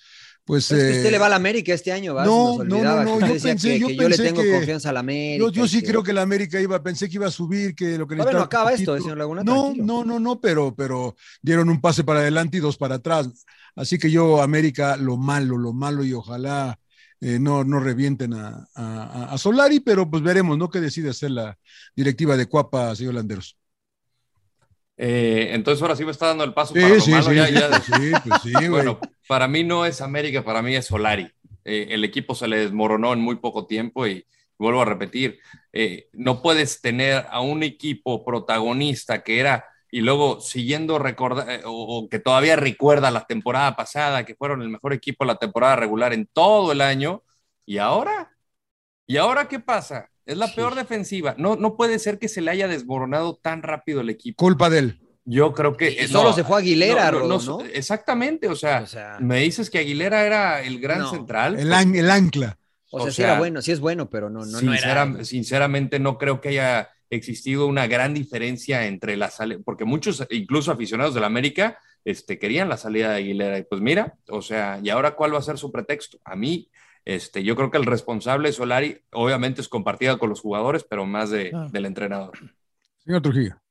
pues. Es que usted eh, le va a la América este año, ¿va? no, no, no, no, yo pensé- que, yo que yo le tengo que- confianza a la América. Yo, yo sí que- creo que la América iba, pensé que iba a subir, que lo que necesitaba acaba esto, poquito. señor Laguna. No, tranquilo. no, no, no, pero, pero dieron un pase para adelante y dos para atrás. Así que yo, América, lo malo, lo malo, y ojalá eh, no, no revienten a, a, a Solari, pero pues veremos, ¿no? ¿Qué decide hacer la directiva de Cuapa, señor Landeros? Eh, entonces ahora sí me está dando el paso Sí, para lo sí, malo. sí, ya- ya- *laughs* sí, pues sí, güey. Bueno, para mí no es América, para mí es Solari. Eh, el equipo se le desmoronó en muy poco tiempo y vuelvo a repetir, no puedes tener a un equipo protagonista que era, y luego siguiendo recorda, eh, o, o que todavía recuerda la temporada pasada, que fueron el mejor equipo la temporada regular en todo el año, y ahora, ¿y ahora qué pasa? Es la peor defensiva. No, no puede ser que se le haya desmoronado tan rápido el equipo. Culpa de él. Yo creo que. Y solo no, se fue Aguilera, no, no, Rodo, no, ¿no? Exactamente, o sea, O sea, me dices que Aguilera era el gran No. central. El, an- el ancla. o sea, sí era bueno, sí es bueno, pero no, no, no era. Sincera- Sinceramente, no creo que haya existido una gran diferencia entre la salida, porque muchos, incluso aficionados de la América, este, querían la salida de Aguilera. Y pues mira, o sea, ¿y ahora cuál va a ser su pretexto? A mí, este, yo creo que el responsable Solari, obviamente es compartida con los jugadores, pero más de, Ah. del entrenador. Señor Trujillo.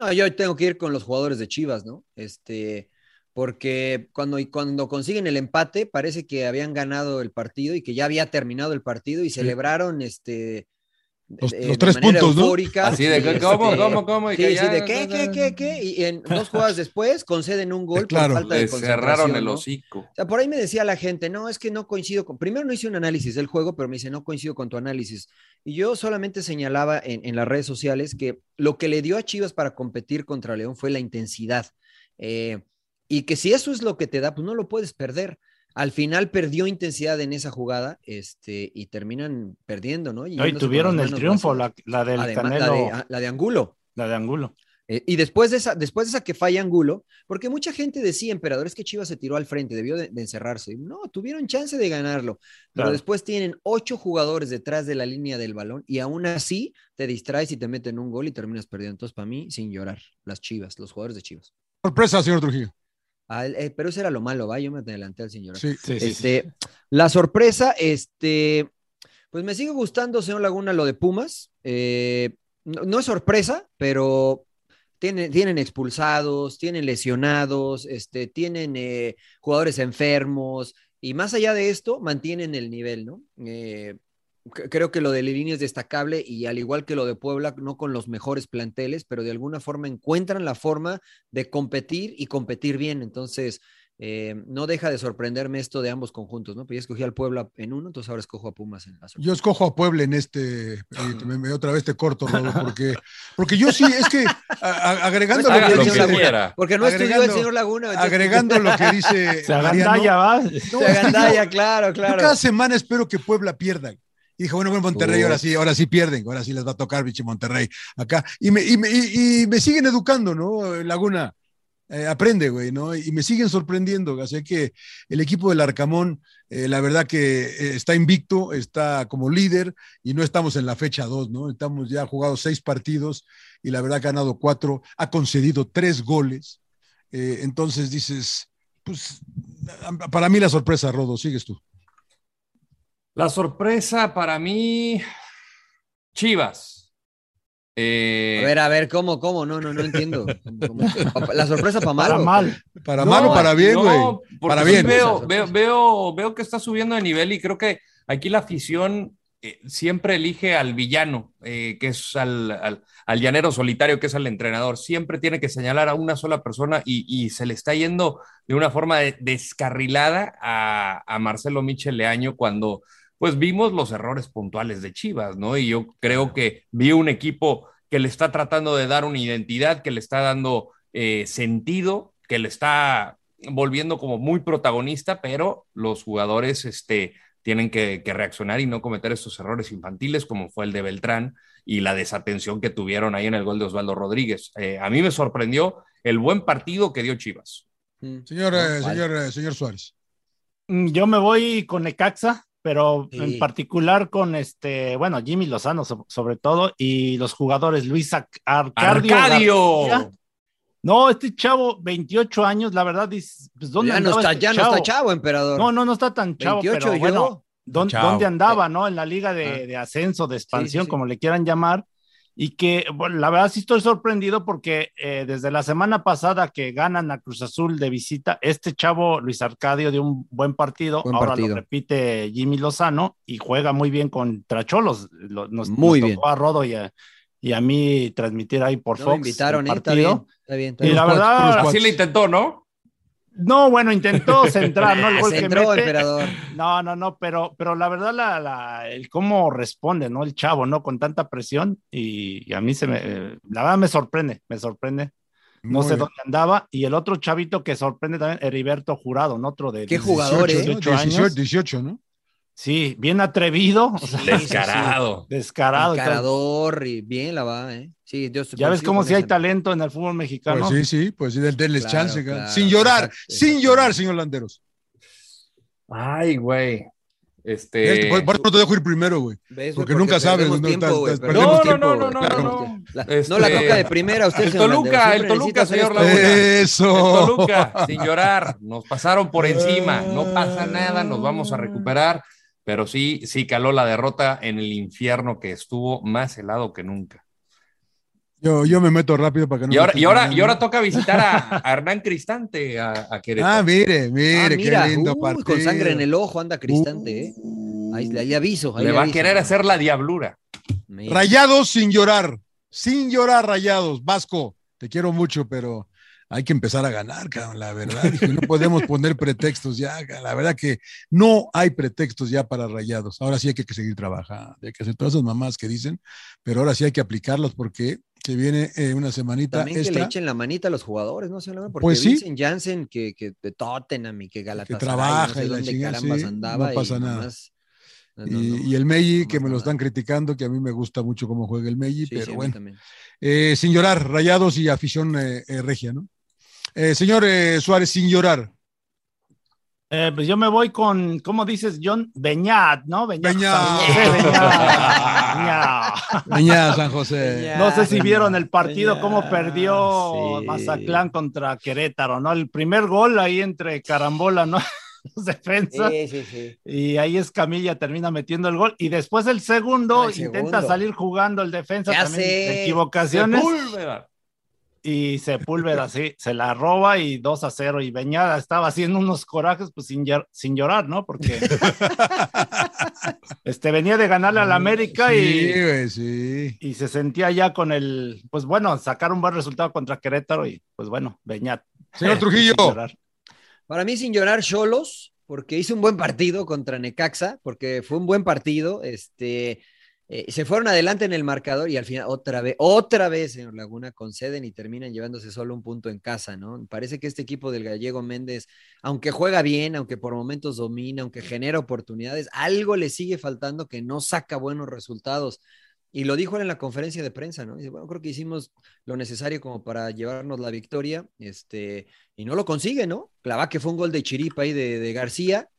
No, yo tengo que ir con los jugadores de Chivas, ¿no? Este, porque cuando, cuando consiguen el empate, parece que habían ganado el partido y que ya había terminado el partido y celebraron este. Los- eh, los de tres manera puntos, ¿no? eufórica. Así de, Y, ¿cómo, este, cómo, cómo? Y Sí, que sí, de qué, qué, qué, qué. Y en *laughs* dos jugadas después conceden un gol Claro. por falta de Le cerraron concentración. el ¿no? hocico. O sea, por ahí me decía la gente, no, es que no coincido con. Primero no hice un análisis del juego, pero me dice, no coincido con tu análisis. Y yo solamente señalaba en, en las redes sociales que lo que le dio a Chivas para competir contra León fue la intensidad. Eh, y que si eso es lo que te da, pues no lo puedes perder. Al final perdió intensidad en esa jugada este, y terminan perdiendo, ¿no? Con tuvieron el triunfo, la, la del Además, Canelo, la de, la de Angulo. la de Angulo. Eh, y después de, esa, después de esa que falla Angulo, porque mucha gente decía, emperador, es que Chivas se tiró al frente, debió de, de encerrarse. No, tuvieron chance de ganarlo, pero Claro. después tienen ocho jugadores detrás de la línea del balón y aún así te distraes y te meten un gol y terminas perdiendo. Entonces, para mí, sin llorar, las Chivas, los jugadores de Chivas. Sorpresa, señor Trujillo. Ah, eh, pero eso era lo malo, va, yo me adelanté al llorar. Sí. Sí, sí, sí. Este, la sorpresa, este, pues me sigue gustando, señor Laguna, lo de Pumas. Eh, no, no es sorpresa, pero tienen, tienen expulsados, tienen lesionados, este, tienen eh, jugadores enfermos y más allá de esto, mantienen el nivel, ¿no? Eh, creo que lo de Lilini es destacable y al igual que lo de Puebla, no con los mejores planteles, pero de alguna forma encuentran la forma de competir y competir bien. Entonces, eh, no deja de sorprenderme esto de ambos conjuntos, ¿no? Pues ya escogí al Puebla en uno, entonces ahora escojo a Pumas en la Yo escojo a Puebla en este, eh, me, me- otra vez te corto, *laughs* Rodo, porque, porque yo sí, es que a- a- agregando Haga lo que dice. Porque no estudió el agregando- señor Laguna. entonces- agregando lo que dice Se Mariano, agandalla, va. no, Se agandalla, claro, Yo claro. cada semana espero que Puebla pierda. Y dije, bueno, bueno, Monterrey, ahora sí, ahora sí pierden, ahora sí les va a tocar, biche Monterrey, acá. Y me, y me, y- y me siguen educando, ¿no? Laguna, eh, aprende, güey, ¿no? Y me siguen sorprendiendo. Así que el equipo del Arcamón, eh, la verdad que eh, está invicto, está como líder y no estamos en la fecha 2, ¿no? Estamos ya jugado seis partidos y la verdad que ha ganado cuatro, ha concedido tres goles. Eh, entonces dices, pues, para mí la sorpresa, Rodo, sigues tú. La sorpresa para mí, Chivas. Eh, A ver, a ver, ¿cómo, cómo? No, no, no entiendo. ¿Cómo? *laughs* La sorpresa para mal. Para mal. Para No, mal o para bien, no, güey. porque para bien. Veo, veo, veo, veo que está subiendo de nivel y creo que aquí la afición eh, siempre elige al villano, eh, que es al, al, al llanero solitario, que es al entrenador. Siempre tiene que señalar a una sola persona y, y se le está yendo de una forma de- descarrilada a, a Marcelo Michel Leaño cuando pues vimos los errores puntuales de Chivas, ¿no? Y yo creo que vi un equipo que le está tratando de dar una identidad, que le está dando eh, sentido, que le está volviendo como muy protagonista, pero los jugadores este, tienen que, que reaccionar y no cometer estos errores infantiles como fue el de Beltrán y la desatención que tuvieron ahí en el gol de Osvaldo Rodríguez. Eh, a mí me sorprendió el buen partido que dio Chivas. Señor, eh, señor, eh, señor Suárez. Mm, Yo me voy con Necaxa, pero Sí. en particular con este, bueno, Jimmy Lozano so- sobre todo y los jugadores Luis Ar- Arcadio. ¡Arcadio! No, este chavo, 28 años, la verdad, dices, pues, ¿dónde Ya no andaba está, este ya no está chavo, emperador. No, no, no está tan chavo, 28 pero y bueno, yo. ¿dón- Chao. ¿dónde andaba, no? En la liga de, Ah. de ascenso, de expansión, Sí, sí, sí. como le quieran llamar. Y que, bueno, la verdad sí estoy sorprendido porque eh, desde la semana pasada que ganan a Cruz Azul de visita, este chavo Luis Arcadio dio un buen partido, Buen ahora partido. lo repite Jimmy Lozano y juega muy bien contra Cholos. Lo- nos, Muy nos bien. tocó a Rodo y a, y a mí transmitir ahí por No Fox. me invitaron, el ¿eh? Está partido. bien, está bien. Está Y la verdad. Así le intentó, ¿no? No, bueno, intentó *laughs* centrar, ¿no? El gol que mete. emperador. No, no, no, pero, pero la verdad, la, la- el cómo responde, ¿no? El chavo, ¿no? Con tanta presión y, y a mí se me, eh, la verdad me sorprende, me sorprende. No Muy sé bien. dónde andaba. Y el otro chavito que sorprende también, Heriberto Jurado, ¿no? Otro de Qué 18, jugador, ¿eh? 18 años. 18, 18, ¿no? Sí, bien atrevido, o sea, Descarado. descarado. Encarador y bien la va, ¿eh? Sí, Dios Ya ves cómo si hay talento en el fútbol mexicano. Pues sí, sí, pues sí, del- denles Claro, chance. claro, sin llorar, exacto, sin exacto. llorar, señor Landeros. Ay, güey. Este, Este. por, por eso no te dejo ir primero, güey. ¿Ves, Porque nunca sabes, ¿no? tiempo, Estás- güey, estás- perdemos No, tiempo, no, no, no, claro. no, no. La- Este- No la toca de primera usted, El señor Toluca, Landeros, el Toluca, señor. Laguna. *laughs* Eso. El Toluca, sin llorar, nos pasaron por encima, no pasa nada, nos vamos a recuperar, pero sí, sí caló la derrota en el infierno que estuvo más helado que nunca. Yo, yo me meto rápido para que no Y ahora, y ahora, y ahora toca visitar a, *laughs* a Hernán Cristante, a, a Querétaro. Ah, mire, mire, Ah, mira, qué lindo uy, partido. con sangre en el ojo anda Cristante, ¿eh? Ahí, ahí aviso. Ahí Le va a querer hacer la diablura. Mira. Rayados sin llorar, sin llorar, rayados. Vasco, te quiero mucho, pero hay que empezar a ganar, cabrón, la verdad. Dije, no podemos poner pretextos ya, la verdad que no hay pretextos ya para rayados. Ahora sí hay que, que seguir trabajando, hay que hacer todas esas mamás que dicen, pero ahora sí hay que aplicarlos porque se viene eh, una semanita También que le echen la manita a los jugadores, ¿no? Porque Pues sí. Vincent Janssen, que, que de Tottenham y que Galatasaray, trabaja no sé y la dónde chingada, carambas sí, andaba. no pasa y nada. nomás- no, Y, no, no. y el Meji, no que me lo están criticando, que a mí me gusta mucho cómo juega el Meji, Sí, pero bueno. Eh, sin llorar, rayados y afición eh, eh, regia, ¿no? Eh, señor eh, Suárez, sin llorar. Eh, pues yo me voy con, ¿cómo dices, John? Beñat, ¿no? Beñat. Beñat. San José, Beñat. San José. Beñat. No sé si vieron el partido, Beñat. cómo perdió Sí. Mazatlán contra Querétaro, ¿no? El primer gol ahí entre Carambola, ¿no? *laughs* Los defensas. Sí, sí, sí. Y ahí Escamilla termina metiendo el gol. Y después el segundo Ah, intenta salir jugando el defensa Ya también sé. equivocaciones. Y Sepúlveda sí, se la roba y 2 a 0. Y Beñada estaba haciendo unos corajes, pues sin, sin llorar, ¿no? Porque *laughs* este, venía de ganarle al América Sí, y, güey, sí. y se sentía ya con el, pues bueno, sacar un buen resultado contra Querétaro y pues bueno, Beñat. Señor Trujillo. Sin llorar. Para mí, sin llorar, Cholos, porque hizo un buen partido contra Necaxa, porque fue un buen partido. Este, eh, se fueron adelante en el marcador y al final, otra vez, otra vez, señor Laguna, conceden y terminan llevándose solo un punto en casa, ¿no? Parece que este equipo del gallego Méndez, aunque juega bien, aunque por momentos domina, aunque genera oportunidades, algo le sigue faltando que no saca buenos resultados. Y lo dijo en la conferencia de prensa, ¿no? Dice, bueno, creo que hicimos lo necesario como para llevarnos la victoria, este, y no lo consigue, ¿no? Clava que fue un gol de chiripa ahí de, de García,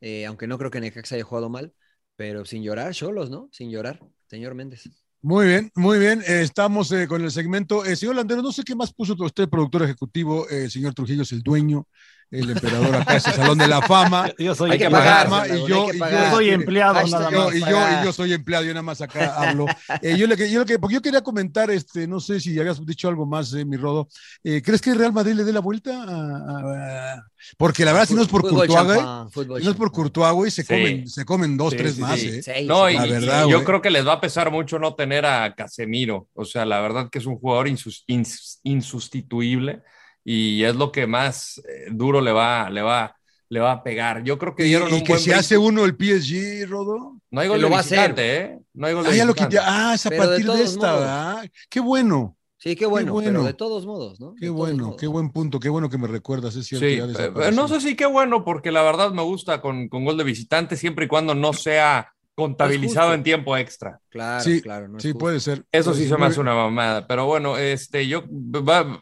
eh, aunque no creo que Necaxa haya jugado mal, pero sin llorar, solos, ¿no? Sin llorar, señor Méndez. Muy bien, muy bien. Eh, estamos eh, con el segmento. Eh, señor Landero, no sé qué más puso usted, productor ejecutivo. señor Trujillo es el dueño, el emperador acá es el Salón de la Fama. Yo soy Hay que pagar, y yo, y yo soy empleado nada yo- más. y, yo, y yo soy empleado, yo nada más acá hablo. Eh, yo, le, que- yo, le que- porque yo quería comentar, este, no sé si habías dicho algo más, eh, mi Rodo. Eh, ¿Crees que el Real Madrid le dé la vuelta? a- a- a- porque la verdad, si no es por Courtois, si no es por Courtois, güey, se Sí. comen, se comen dos, Sí, tres sí, más, sí. eh. No, y, La y verdad, yo creo que les va a pesar mucho no tener a Casemiro. O sea, la verdad que es un jugador insus- ins- insustituible y es lo que más eh, duro le va, le va, le va a pegar. Yo creo que Y, dieron y un que buen si brinco. hace uno el PSG, Rodo. No hay gol lo va a hacer. visitante, ¿eh? No hay gol de Ah, ya lo quité. Ah, es a Pero partir de, esta, modos. ¿verdad? Qué bueno. Sí, qué bueno, bueno. pero de todos modos, ¿no? Qué De bueno, qué buen punto, qué bueno que me recuerdas, es cierto. Sí, ya eh, desapareció. no sé si qué bueno, porque la verdad me gusta con, con gol de visitante siempre y cuando no sea contabilizado en tiempo extra. Claro, Sí, claro. No sí, justo. puede ser. Eso sí se me hace una mamada. Pero bueno, este, yo, va-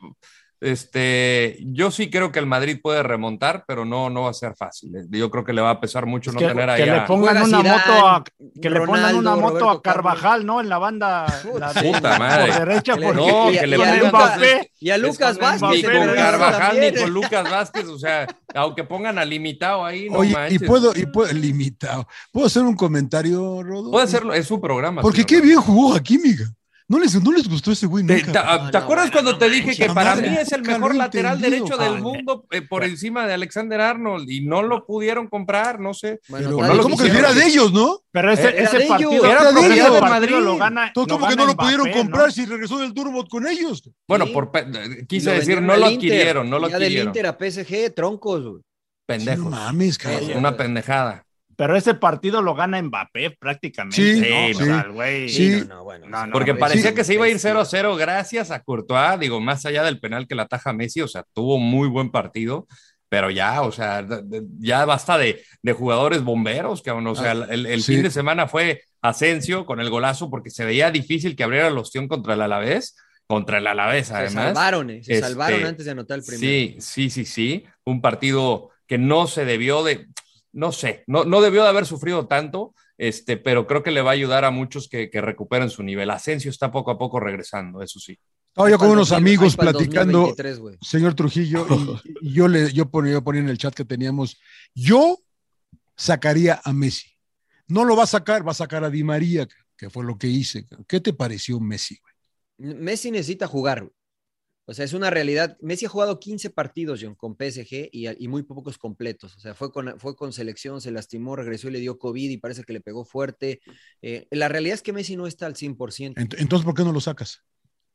este, yo sí creo que el Madrid puede remontar, pero no, no va a ser fácil. Yo creo que le va a pesar mucho Es no que, tener que ahí le a- pongan una Zidane, moto a, que le pongan una moto Roberto a Carvajal, ¿no? En la banda la- Puta madre. por derecha, Que le- porque No, y a- que le pongan Lucas- Mbappé. Y a Lucas con Vázquez. ni con Carvajal ni con Lucas Vázquez, o sea, aunque pongan a limitado ahí, no Oye, y puedo, y puedo, limitado. ¿Puedo hacer un comentario, Rodo? Puede hacerlo, es su programa. Porque señor. qué bien jugó Química. No les, no les gustó ese güey ¿Te, nunca. te- No, te no, acuerdas cuando no te dije que para madre, mí es el mejor lateral entendido. derecho del Ah, mundo eh, por encima de Alexander Arnold y no lo pudieron comprar, no sé. Bueno, Pero, ¿Cómo que era de ellos, no? Pero ese, Era ese de partido, ellos. Era de ellos. partido Madrid. lo gana. Entonces, ¿cómo que gana no lo pudieron Mbappé, comprar ¿no? si regresó del Durmot con ellos? Bueno, Sí. por quise Lo decir, no lo adquirieron, no lo del adquirieron. Inter a PSG, troncos. güey. Pendejos. Sí, no mames, cabrón. Una pendejada. Pero ese partido lo gana Mbappé prácticamente. Sí, ¿no? sí, O sea, el güey- Sí. no, no, bueno. No, no, Porque parecía sí. que se iba a ir 0-0 gracias a Courtois, digo, más allá del penal que la ataja Messi, o sea, tuvo muy buen partido, pero ya, o sea, ya basta de, de jugadores bomberos, que o sea, el, el sí. fin de semana fue Asensio con el golazo porque se veía difícil que abriera el ostión contra el Alavés, contra el Alavés Se además. salvaron, eh, se Este, salvaron antes de anotar el primero. Sí, sí, sí, sí. Un partido que no se debió de, no sé, no, no debió de haber sufrido tanto, este, pero creo que le va a ayudar a muchos que, que recuperen su nivel. Asensio está poco a poco regresando, eso sí. Estaba yo con unos 2000, amigos platicando, 2023, güey. señor Trujillo, y, y yo le yo ponía, yo ponía en el chat que teníamos, yo sacaría a Messi. No lo va a sacar, va a sacar a Di María, que fue lo que hice. ¿Qué te pareció Messi? güey? Messi necesita jugar. O sea, es una realidad. Messi ha jugado 15 partidos, John, con PSG y, y muy pocos completos. O sea, fue con, fue con selección, se lastimó, regresó y le dio COVID y parece que le pegó fuerte. Eh, la realidad es que Messi no está al 100%. Ent- Entonces, ¿por qué no lo sacas?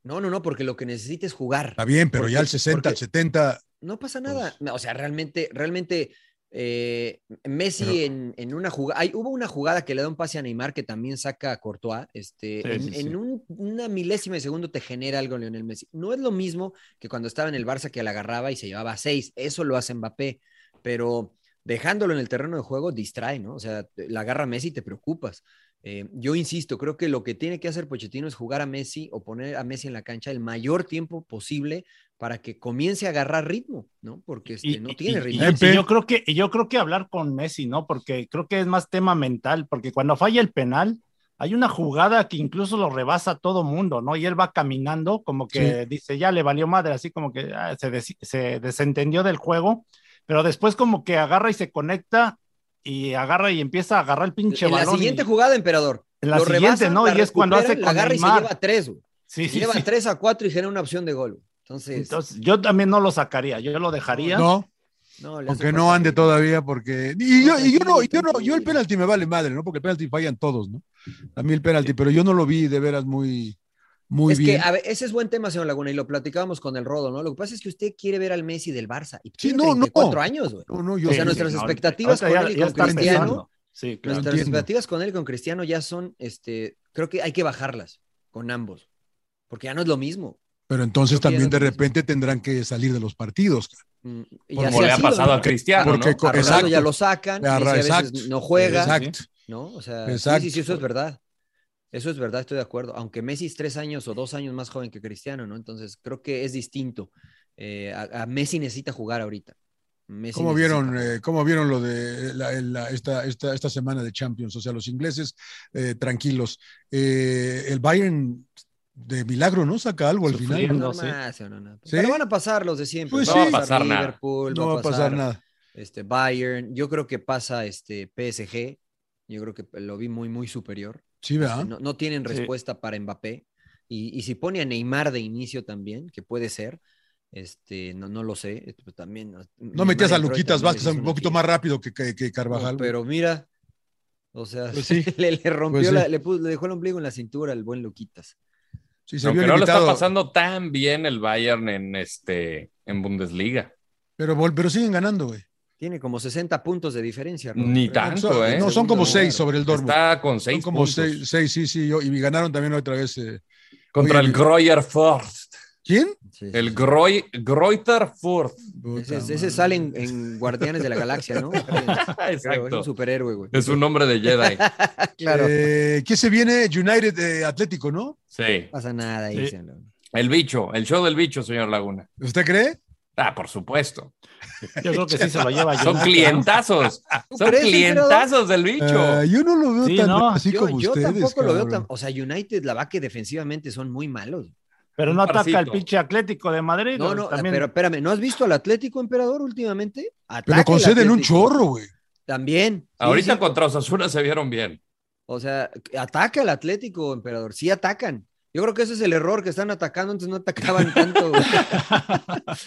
No, no, no, porque lo que necesita es jugar. Está bien, pero Porque- ya al 60, al porque- 70, No pasa nada. No, O sea, realmente, realmente eh, Messi Pero- en, en una jugada, hay, hubo una jugada que le da un pase a Neymar que también saca a Courtois, este, Sí, en, sí, sí. en un- una milésima de segundo te genera algo Lionel Messi. No es lo mismo que cuando estaba en el Barça que la agarraba y se llevaba a seis, eso lo hace Mbappé, pero dejándolo en el terreno de juego distrae, ¿no? O sea, la agarra Messi y te preocupas. Eh, yo insisto, creo que lo que tiene que hacer Pochettino es jugar a Messi o poner a Messi en la cancha el mayor tiempo posible para que comience a agarrar ritmo, ¿no? Porque este, Y, no tiene y- ritmo. y- yo creo que y yo creo que hablar con Messi, ¿no? Porque creo que es más tema mental, porque cuando falla el penal hay una jugada que incluso lo rebasa a todo mundo, ¿no? Y él va caminando como que dice, ya le valió madre, así como que ah, se, des- se desentendió del juego, pero después como que agarra y se conecta y agarra y empieza a agarrar el pinche en la balón. siguiente y- jugada, emperador. En la lo siguiente, rebasa, ¿no? la Y es cuando hace la con agarra y se lleva tres, güey. Sí, lleva sí. tres a cuatro y genera una opción de gol. Entonces, Entonces, yo también no lo sacaría, yo lo dejaría. no, no, aunque no ande todavía, porque. Y yo, y yo no, yo no, yo el penalti me vale madre, ¿no? Porque el penalti fallan todos, ¿no? A mí el penalti, pero yo no lo vi de veras muy, Muy es bien. que, a ver, ese es buen tema, señor Laguna, y lo platicábamos con el Rodo, ¿no? Lo que pasa es que usted quiere ver al Messi del Barça. Y Sí, tiene no, no. 34 años, güey. No, no, yo o sea, sí, nuestras sí, expectativas con ya- él y con Cristiano. Sí, claro. nuestras entiendo. expectativas con él y con Cristiano ya son, este, creo que hay que bajarlas con ambos, porque ya no es lo mismo. Pero entonces también de repente tendrán que salir de los partidos. Mm, y Como le ha sido, pasado ¿no? a Cristiano, Porque ¿no? A exacto. ya lo sacan, Messi a veces exacto. no juega, Exacto. ¿no? O sea, sí, Exacto. sí, sí, eso es verdad. Eso es verdad, estoy de acuerdo. Aunque Messi es tres años o dos años más joven que Cristiano, ¿no? Entonces creo que es distinto. Eh, a, a Messi necesita jugar ahorita. Messi ¿Cómo necesita vieron, eh, ¿Cómo vieron lo de la- la- esta, esta, esta semana de Champions? O sea, los ingleses eh, tranquilos. Eh, el Bayern de milagro, ¿no? Saca algo al final. Sufriendo. ¿no? sí, no, no. ¿Sí? Pero van a pasar los de siempre. Pues No sí. va a pasar nada. Liverpool, No va a pasar nada. Este, Bayern. Yo creo que pasa este PSG. Yo creo que lo vi muy, muy superior. Sí, ¿verdad? No, no tienen Sí. respuesta para Mbappé. Y, y si pone a Neymar de inicio también, que puede ser, este, no, no lo sé. este, también, No metías a Luquitas Vázquez un poquito más rápido que, que, que Carvajal. no, pero mira, o sea, Pues *laughs* sí, le, le rompió, pues sí. la- le, puso- le dejó el ombligo en la cintura al buen Luquitas. Sí, se Aunque vio no le está pasando tan bien el Bayern en, este, en Bundesliga. Pero, pero siguen ganando, güey. Tiene como 60 puntos de diferencia. Rodo. Ni tanto, Son- ¿eh? No, son como Segundo seis lugar. sobre el Dortmund. Está con Son seis como puntos. seis, seis, sí, sí. y ganaron también otra vez. eh, Contra Oye, el Greuer Forst. ¿Quién? Sí, sí, El sí. Greu- Greuter Forst. Ese, sale en, en Guardianes de la Galaxia, ¿no? *laughs* Creo, *laughs* es un Exacto. superhéroe, güey. Es un nombre de Jedi. *laughs* Claro. Eh, ¿Qué se viene? United eh, Atlético, ¿no? Sí. No pasa nada ahí. Sí. El bicho, el show del bicho, señor Laguna. ¿Usted cree? Ah, por supuesto. Yo creo que sí se lo lleva Son Jonathan. clientazos. ¿Tú Son clientazos del bicho. Ah, yo no lo veo Sí, tan no. así Yo, como yo ustedes. tampoco lo veo tan. O sea, United, la va que defensivamente son muy malos. Pero no ataca al pinche Atlético de Madrid. No, no, También- pero espérame, ¿no has visto al Atlético Emperador últimamente? Pero Ataca el conceden un chorro, güey. También. Ahorita sí. contra Osasuna se vieron bien. O sea, ataca al Atlético Emperador. Sí atacan. Yo creo que ese es el error que están atacando, antes no atacaban *laughs* tanto. güey.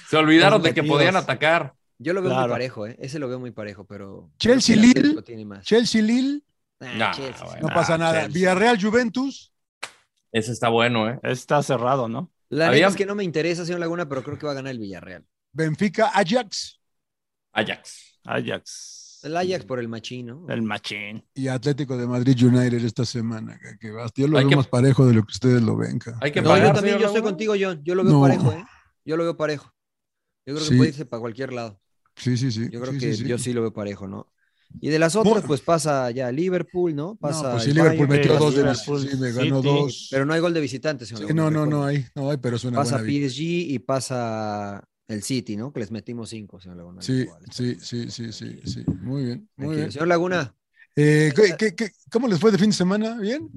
Se olvidaron de que podían atacar. Yo lo veo muy parejo, ¿eh? Ese lo veo muy parejo, pero. Chelsea, Lille. Chelsea Lille, Ah, Nah, Chelsea, bueno. no pasa nada. Chelsea. Villarreal Juventus. Ese está bueno, ¿eh? Está cerrado, ¿no? La Había- es que no me interesa, señor Laguna, pero creo que va a ganar el Villarreal. Benfica Ajax Ajax. Ajax. El Ajax por el machino. El machín. y Atlético de Madrid United esta semana. que- que basta. yo lo Hay veo que- más parejo de lo que ustedes lo ven. Hay que No, pagar, yo también, yo estoy contigo, John. Yo lo veo No. parejo, ¿eh? Yo lo veo parejo. Yo creo que Sí. puede irse para cualquier lado. Sí, sí, sí. Yo creo sí, que sí, sí. yo sí lo veo parejo, ¿no? Y de las otras, pues pasa ya Liverpool, ¿no? No, Pasa pues sí, Liverpool Bayern, metió dos de Liverpool, sí, me ganó City. dos. Pero no hay gol de visitante, señor. Sí, Laguna, no, no, no hay, no hay, pero es una Pasa buena. PSG y pasa el City, ¿no? Que les metimos cinco, señor Laguna. Sí, sí, sí, sí, sí, sí. Muy bien, muy Tranquilo. bien. Señor Laguna, Eh, ¿qué- qué- qué- cómo les fue de fin de semana? ¿Bien?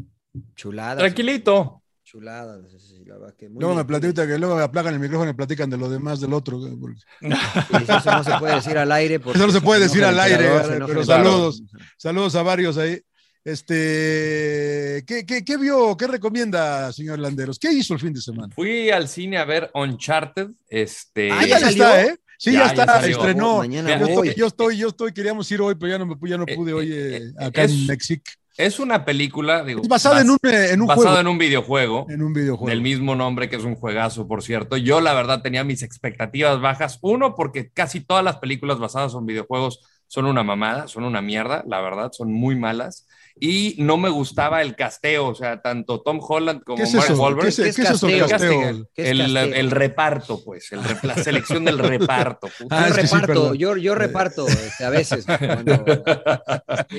chulada. Tranquilito. Chulada. sí, sí, la verdad que muy luego me platican que luego me apagan el micrófono y platican de lo demás del otro. porque-. *laughs* Sí, Eso no se puede decir al aire. Eso no se puede decir al aire, pero saludos. Saludos a varios ahí. Este, ¿qué, qué, qué vio, qué recomienda, señor Landeros? ¿Qué hizo el fin de semana? Fui al cine a ver Uncharted. Este... Ah, ya salió? está, ¿eh? Sí, Ya, ya, ya está, salió. estrenó. Oh, mañana yo, voy. estoy, yo estoy, yo estoy, queríamos ir hoy, pero ya no, me, ya no Eh, pude hoy eh, eh, eh, acá es- en México. Es una película, digo, Es basada en un, eh, en un basado juego. en un videojuego. En un videojuego. del mismo nombre, que es un juegazo, por cierto. Yo, la verdad, tenía mis expectativas bajas. Uno, porque casi todas las películas basadas en videojuegos son una mamada, son una mierda, la verdad, son muy malas. Y no me gustaba el casteo, o sea, tanto Tom Holland como ¿Qué es Mark? Wahlberg. ¿Qué es, ¿Qué es qué es eso del casteo? casteo? ¿Qué es el, casteo? el reparto, pues, el la selección del *laughs* reparto. Ah, Yo sí, reparto, yo, yo reparto *laughs* este, a veces. Cuando,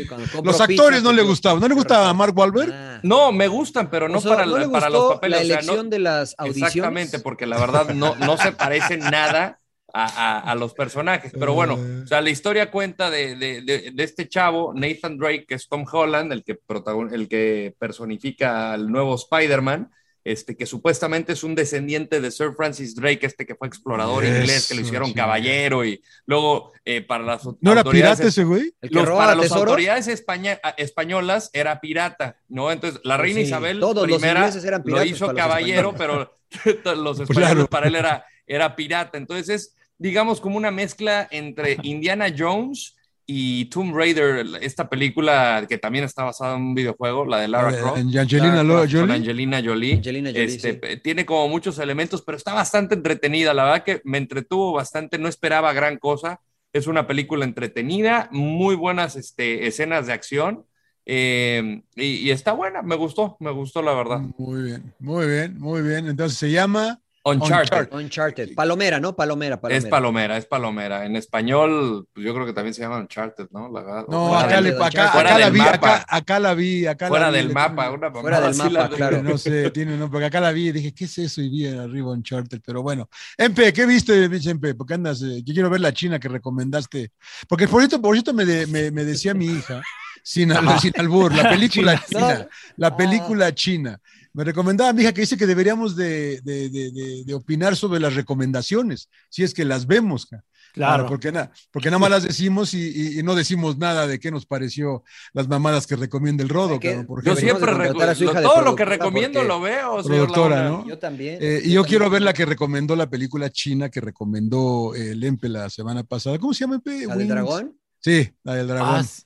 cuando Los pizza, actores no le gustaban. ¿No le gustaba a. Mark Wahlberg? Ah. No, me gustan, pero no O sea, para, ¿no la- le para los papeles. La o sea, no- elección de las audiciones. Exactamente, porque la verdad no, no se parecen nada a, a- a los personajes. Pero bueno, Eh. o sea, la historia cuenta de, de- de- de este chavo, Nathan Drake, que es Tom Holland, el que, protagon- el que personifica al nuevo Spider-Man. Este, que supuestamente es un descendiente de Sir Francis Drake, este que fue explorador Eso, inglés, que lo hicieron sí. caballero y luego eh, para las ¿No era autoridades pirata ese güey? Los- para las autoridades españa- a- españolas era pirata, ¿no? Entonces, la reina Sí, Isabel todos los primera ingleses eran lo hizo los caballero, pero *laughs* los españoles Claro. para él era, era pirata. Entonces, es, digamos, como una mezcla entre *laughs* Indiana Jones y Tomb Raider, esta película que también está basada en un videojuego, la de Lara Croft. Angelina Lara Croft con Jolie. Angelina Jolie. Angelina Jolie, Este, sí. Tiene como muchos elementos, pero está bastante entretenida. La verdad que me entretuvo bastante, no esperaba gran cosa. Es una película entretenida, muy buenas este, escenas de acción. eh, y, y está buena, me gustó, me gustó la verdad. Muy bien, muy bien, muy bien. Entonces se llama Uncharted. Uncharted. Palomera, ¿no? Palomera, palomera. Es palomera, es palomera. En español, pues yo creo que también se llama Uncharted, ¿no? La- No, fuera acá, le- acá, fuera acá la vi, acá, acá la vi, acá la Fuera vi, del mapa, una Fuera del mapa, la- claro. No sé, tiene, no, porque acá la vi y dije, ¿qué es eso? Y vi arriba Uncharted, pero bueno. Empe, ¿qué viste, Empe? Porque andas, eh, yo quiero ver la China que recomendaste. Porque por cierto, por cierto me, de- me, me decía mi hija, sin, al- sin albur, la *laughs* película China. china, la película china. Me recomendaba mi hija que dice que deberíamos de, de- de- de- de opinar sobre las recomendaciones, si es que las vemos. Claro. porque, na- porque nada más las decimos y, y- y no decimos nada de qué nos pareció las mamadas que recomienda el Rodo. que- Yo siempre de todo lo que recomiendo lo veo, señor Productora. ¿no? Yo también. Eh, y yo quiero ver la que recomendó la película china que recomendó eh, el Empe la semana pasada. ¿Cómo se llama Empe? ¿La del dragón? Sí, la del dragón. Ah, sí,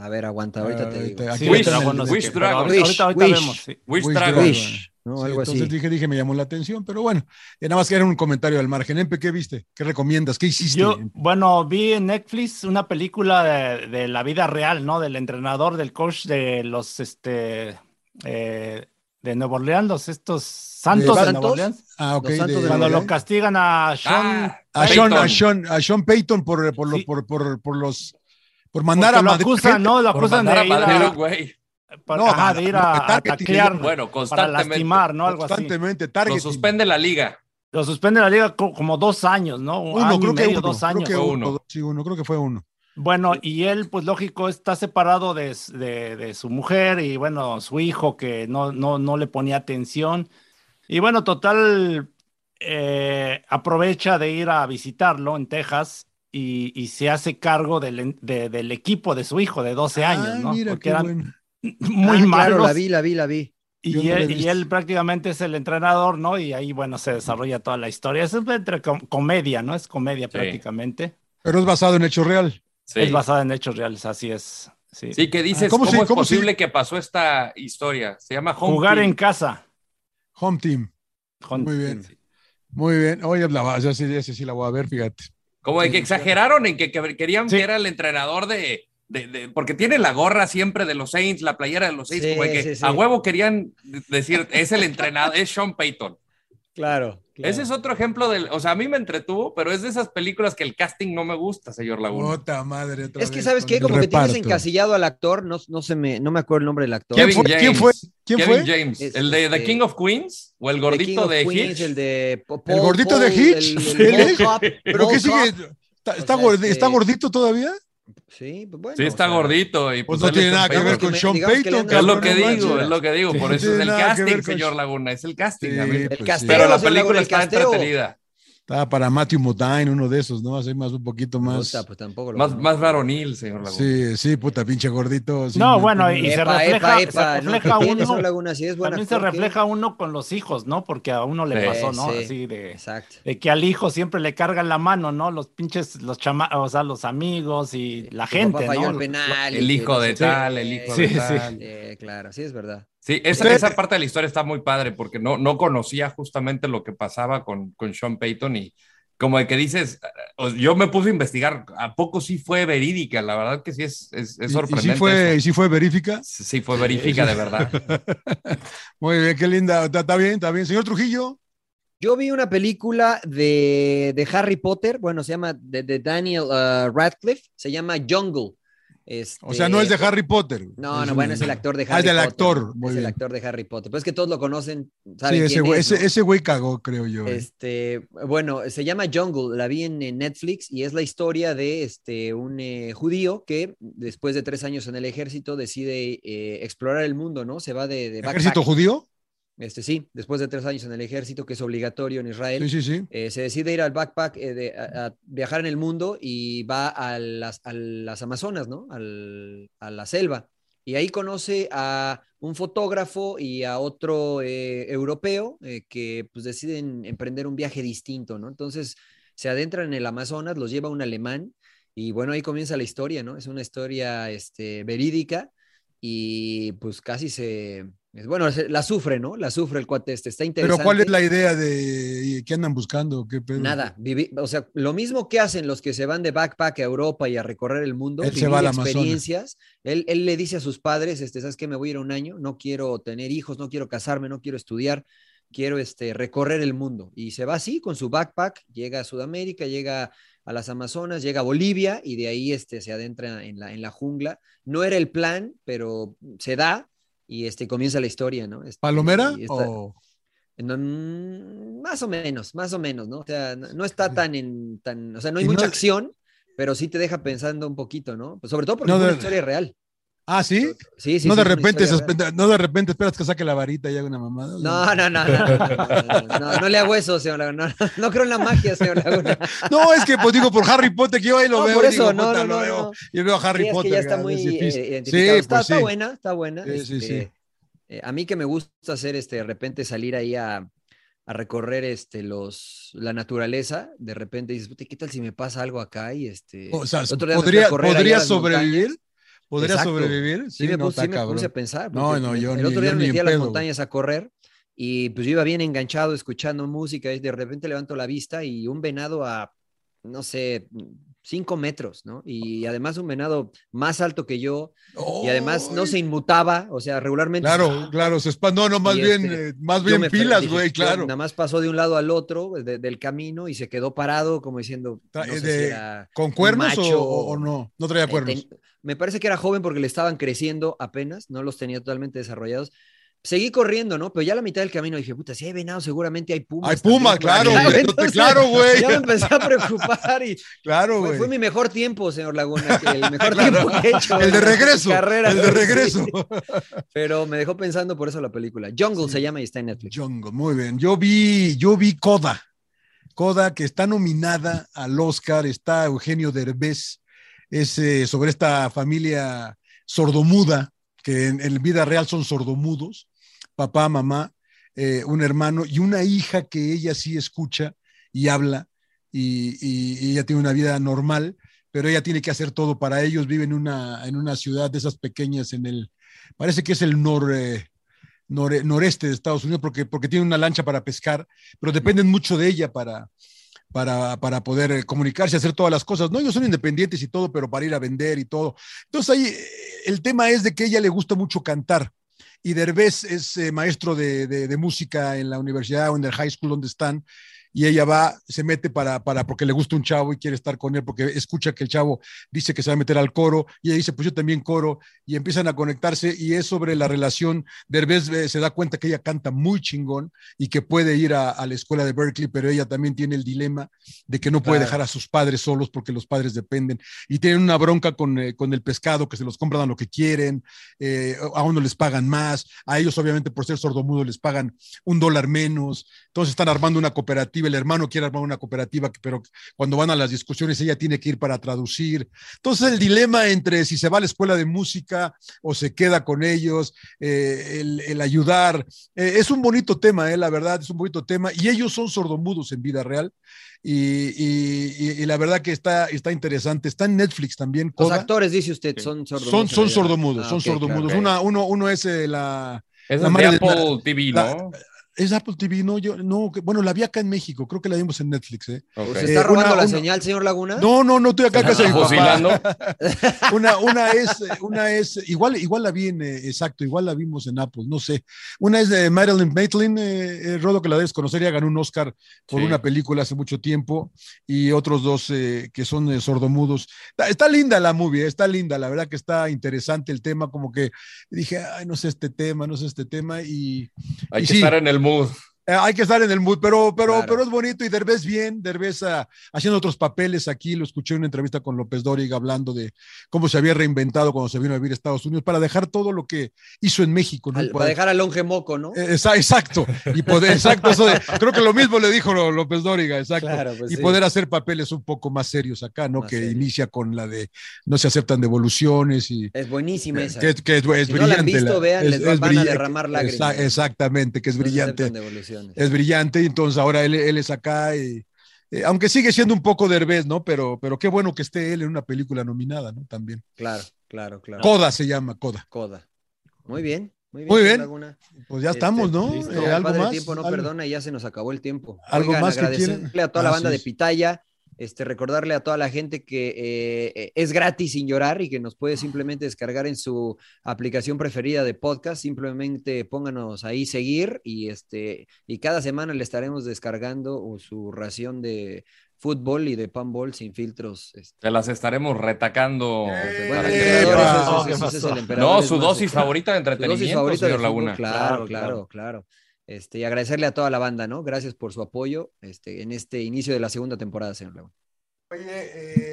A ver, aguanta, ahorita Ah, te digo. sí, lo Wish, el- sé Wish Dragon. ahorita, ahorita, ahorita Wish. vemos. sí. Wish Wish Dragon. Dragon. Wish, ¿no? Sí, Algo entonces así. dije, dije, me llamó la atención, pero bueno, eh, nada más que era un comentario al margen. Empe, ¿qué viste? ¿Qué recomiendas? ¿Qué hiciste? Yo, bueno, vi en Netflix una película de, de la vida real, ¿no? Del entrenador, del coach de los, este, eh, de Nueva Orleans, los estos santos de, ¿De Nueva? Orleans. ah, ok. Los Santos de- Cuando lo castigan a Sean, Ah, a, Sean, a, Payton. Sean, a Sean Payton por, por, Sí. por, por, por los por mandar porque a lo Madrid. acusan, ¿no? Lo acusan de a ir a a, güey. para- No, ajá, de ir a, a taclear, Bueno, para constantemente. lastimar, ¿no? Algo así. Constantemente, Lo targeting. suspende la liga. Lo suspende la liga co- como dos años, ¿no? Un Uno, año creo y que medio, uno. dos creo años. que Fue uno. Sí, uno, creo que fue uno. Bueno, y él, pues lógico, está separado de, de- de su mujer y bueno, su hijo que no, no, no le ponía atención. Y bueno, total, eh, aprovecha de ir a visitarlo en Texas y, y se hace cargo del, de- del equipo de su hijo de 12 años, Ah, ¿no? mira, Porque qué eran bueno. muy Ah, malos. Claro, la vi, la vi, la vi. Y, él, y visto. él prácticamente es el entrenador, ¿no? Y ahí, bueno, se desarrolla toda la historia. Es entre com- comedia, ¿no? Es comedia prácticamente. Pero es basado en hecho real. Sí. Es basada en hechos reales, así es. Sí. Sí, que dices, ¿cómo ¿cómo, es cómo posible que pasó esta historia? Se llama Home Jugar Team. en casa. Home Team. Muy bien. Muy bien. Oye, la, esa sí, sí la voy a ver, fíjate. Como de que exageraron en que, que querían Sí. que era el entrenador de, de- de- Porque tiene la gorra siempre de los Saints, la playera de los Saints, Sí, como de que sí, a huevo querían decir, es el entrenador, es Sean Payton. Claro. Ese es otro ejemplo del. O sea, a mí me entretuvo, pero es de esas películas que el casting no me gusta, señor Laguna. Puta madre. otra Es que, ¿sabes qué? Como que tienes encasillado al actor, no, no, se me, no me acuerdo el nombre del actor. ¿Quién Kevin fue? James. ¿Quién fue? ¿Quién Kevin fue? James, Es- el de The este- King of Queens o el The King gordito of de Queens, Hitch. El de Po- El Paul- gordito de Paul, Hitch. el- el Paul ¿Pero Paul qué sigue? ¿Está, O está sea, gordi- este- ¿Está gordito todavía? Sí, pues bueno. Sí, está o sea, gordito. Y Pues pues no tiene nada que ver con Sean que Payton. han Es lo que digo, es lo que digo. Por eso es el que casting, señor Laguna. Es el casting. Pero la película está entretenida. Estaba para Matthew Modine, uno de esos, ¿no? Así más, un poquito más. Puta, pues tampoco lo Más, más varonil, señor Laguna. Sí, sí, puta, pinche gordito. sí, No, bueno, y se refleja, epa, se epa, no, refleja ¿qué tiene, uno. Laguna? Si es buen También se refleja uno con los hijos, ¿no? Porque a uno le Sí, pasó, ¿no? sí. Así de, Exacto. de que al hijo siempre le cargan la mano, ¿no? Los pinches, los chama, o sea, los amigos y la gente, papá ¿no? el penal. El hijo no de tal, el hijo Sí, de sí. tal. Eh, claro, sí es verdad. Sí, esa, Usted- esa parte de la historia está muy padre porque no, no conocía justamente lo que pasaba con, con Sean Payton y como de que dices, yo me puse a investigar, ¿a poco sí fue verídica? La verdad que sí es, es, es ¿Y- ¿Y, sorprendente. sí fue, y sí fue verífica? Sí, fue verífica de verdad. *laughs* Muy bien, qué linda. Está, está bien, está bien. Señor Trujillo. Yo vi una película de, de Harry Potter, bueno, se llama de, de Daniel uh, Radcliffe, se llama Jungle. Este, O sea, no es de Harry Potter. No, no, bueno, es el actor de Harry Ah, del Potter. actor. Muy es bien. el actor de Harry Potter. Pero es que todos lo conocen, Sí, saben ese quién güey, es, ese, ¿no? ese güey cagó, creo yo. eh. Este, bueno, se llama Jungle, la vi en, en Netflix y es la historia de este, un eh, judío que después de tres años en el ejército decide eh, explorar el mundo, ¿no? Se va de, de ¿Ejército judío? Este, sí, después de tres años en el ejército, que es obligatorio en Israel. Sí, sí, sí. Eh, se decide ir al backpack, eh, de- a, a viajar en el mundo y va a las, a las Amazonas, ¿no? Al- a la selva. Y ahí conoce a un fotógrafo y a otro eh, europeo que pues deciden emprender un viaje distinto, ¿no? Entonces se adentran en el Amazonas, los lleva un alemán Y bueno, ahí comienza la historia, ¿no? Es una historia este, verídica y pues casi se, bueno, la sufre, ¿no? La sufre el cuate este, está interesante. Pero ¿cuál es la idea de qué andan buscando? ¿Qué pedo? Nada, vivi- o sea, lo mismo que hacen los que se van de backpack a Europa y a recorrer el mundo, Él se va al Amazonas. experiencias. Él, él le dice a sus padres, este, ¿sabes qué? Me voy a ir un año, no quiero tener hijos, no quiero casarme, no quiero estudiar, quiero este, recorrer el mundo. Y se va así con su backpack, llega a Sudamérica, llega a las Amazonas, llega a Bolivia y de ahí este, se adentra en la, en la jungla. No era el plan, pero se da y este, comienza la historia, ¿no? Este, ¿Palomera? o- mm, más o menos, más o menos, ¿no? O sea, no, no está tan en, tan, o sea, no hay no mucha acción, pero sí te deja pensando un poquito, ¿no? Pues sobre todo porque No, es una historia real. Ah, ¿sí? Sí, sí. No, de repente no de repente esperas que saque la varita y haga una mamada. No, no, no, no. No, le hago eso, señor Laguna. No, creo en la magia, señor Laguna. *laughs* No, es que pues digo por Harry Potter que yo ahí lo veo. Por eso, digo, no, puta, lo veo. Yo veo a Harry Potter. Que está ah, muy sí, está, pues buena, está buena. Sí, sí, este, eh, a mí que me gusta hacer este, de repente salir ahí a, recorrer este, los, la naturaleza, de repente dices, ¿qué tal si me pasa algo acá? Y este, o sea, ¿podría, sobrevivir? ¿Podría Exacto. sobrevivir? Sí, me, no, puse, sí me puse a pensar. No, no, yo el ni- otro día yo me metí a las pedo, montañas a correr y pues yo iba bien enganchado escuchando música y de repente levanto la vista y un venado a, no sé, cinco metros, ¿no? Y además un venado más alto que yo y además no se inmutaba, o sea, regularmente... Claro, *laughs* claro, se espa- No, no, más Y, bien, este, eh, más bien pilas, güey, claro. Nada más pasó de un lado al otro de- del camino y se quedó parado como diciendo, no Tra- sé de- si era ¿Con cuernos o- macho o, o no? No traía eh, cuernos. ten- me parece que era joven porque le estaban creciendo apenas, no los tenía totalmente desarrollados. Seguí corriendo, ¿no? Pero ya a la mitad del camino dije, puta, si hay venados, seguramente hay pumas. Hay puma, claro, acá". güey, Entonces, claro, güey. Ya me empecé a preocupar y *laughs* Claro, fue, güey. fue mi mejor tiempo, señor Laguna, el mejor *laughs* Claro. tiempo que he hecho. El de regreso, carrera, el de regreso. sí. *laughs* Pero me dejó pensando por eso la película. Jungle se llama y está en Netflix. Jungle, muy bien. Yo vi, yo vi Coda. Coda, que está nominada al Oscar, está Eugenio Derbez, es eh, sobre esta familia sordomuda, que en, en vida real son sordomudos, papá, mamá, eh, un hermano y una hija que ella sí escucha y habla, y, ella tiene una vida normal, pero ella tiene que hacer todo para ellos, vive en una, en una ciudad de esas pequeñas en el, parece que es el eh, nore- noreste de Estados Unidos porque, porque tiene una lancha para pescar, pero dependen mucho de ella para, para, para poder eh, comunicarse, hacer todas las cosas. No, ellos son independientes y todo, pero para ir a vender y todo. Entonces ahí eh, el tema es de que ella le gusta mucho cantar. Y Derbez es eh, maestro de, de- de música en la universidad o en el high school donde están. Y ella va, se mete para, para, porque le gusta un chavo y quiere estar con él, porque escucha que el chavo dice que se va a meter al coro, y ella dice, pues yo también coro, y empiezan a conectarse, y es sobre la relación. Derbez eh, se da cuenta que ella canta muy chingón y que puede ir a, a la escuela de Berkeley, pero ella también tiene el dilema de que no puede dejar a sus padres solos porque los padres dependen, y tienen una bronca con, eh, con el pescado, que se los compran a lo que quieren, eh, a uno les pagan más, a ellos obviamente por ser sordomudos les pagan un dólar menos, entonces están armando una cooperativa, el hermano quiere armar una cooperativa, pero cuando van a las discusiones ella tiene que ir para traducir. Entonces el dilema entre si se va a la escuela de música o se queda con ellos, eh, el, el ayudar, eh, es un bonito tema, eh, la verdad, es un bonito tema, y ellos son sordomudos en vida real. Y, y- y- y la verdad que está, está interesante. Está en Netflix también. Los Coda. actores, dice usted, son sordomudos. Son, sordomudos, Ah, son sordomudos. claro. Una, uno, uno es eh, la. Es la de Apple TV, la- ¿no? Es Apple TV, no, yo, no, que- bueno, la vi acá en México, creo que la vimos en Netflix, ¿eh? Ok. ¿Se está robando una- la una- señal, señor Laguna? No, no, no estoy acá casi. *laughs* Una, una es, eh, una es, igual, igual la vi en, eh, exacto, igual la vimos en Apple, no sé. Una es de Marilyn Maitland, eh, eh, Rodo que la debes conocer, ya ganó un Oscar por Sí. una película hace mucho tiempo, y otros dos eh, que son eh, sordomudos. Está, está linda la movie, eh, está linda, la verdad que está interesante el tema, como que dije, ay, no sé este tema, no sé este tema, y, Hay y que sí. estar en el Oh. Eh, hay que estar en el mood, pero, pero, Claro. pero es bonito y Derbez bien, Derbez ah, haciendo otros papeles aquí, lo escuché en una entrevista con López Dóriga hablando de cómo se había reinventado cuando se vino a vivir a Estados Unidos para dejar todo lo que hizo en México. ¿no? Al- para dejar al longe moco, ¿no? eh, esa- exacto, y poder, exacto, eso de- creo que lo mismo le dijo López Dóriga, exacto, Claro, pues y sí. poder hacer papeles un poco más serios acá, ¿no? Más que inicia con la de no se aceptan devoluciones y Es buenísima esa. que, que es, es Si no la han brillante. visto, vean, es- les va- es van a derramar lágrimas. Exa- exactamente, que es No se brillante aceptan es brillante, y entonces ahora él, él es acá y, eh, aunque sigue siendo un poco derbez, ¿no? Pero, pero qué bueno que esté él en una película nominada, ¿no? También. Claro, claro, claro. Coda se llama, Coda. Coda. Muy bien. Muy bien. Muy bien. Laguna. Pues ya Este, estamos, ¿no? listo. Eh, El ¿Algo más? tiempo no ¿Algo? perdona y ya se nos acabó el tiempo. ¿Algo Oigan, más que agradecerle quieren? a toda la Así banda de. Pitaya, este, recordarle a toda la gente que eh, es gratis sin llorar y que nos puede simplemente descargar en su aplicación preferida de podcast. Simplemente pónganos ahí seguir y, este, y cada semana le estaremos descargando su ración de fútbol y de panball sin filtros. este, Se las estaremos retacando. bueno, para el que- emperador, Epa. ese- ese- ¿Qué ese es pasó? el emperador, No, su dosis favorita de dosis entretenimiento, favorita de señor fútbol, Laguna. Claro, Claro, claro, claro. Este, y agradecerle a toda la banda, ¿no? Gracias por su apoyo este, en este inicio de la segunda temporada, señor Laguna. Oye,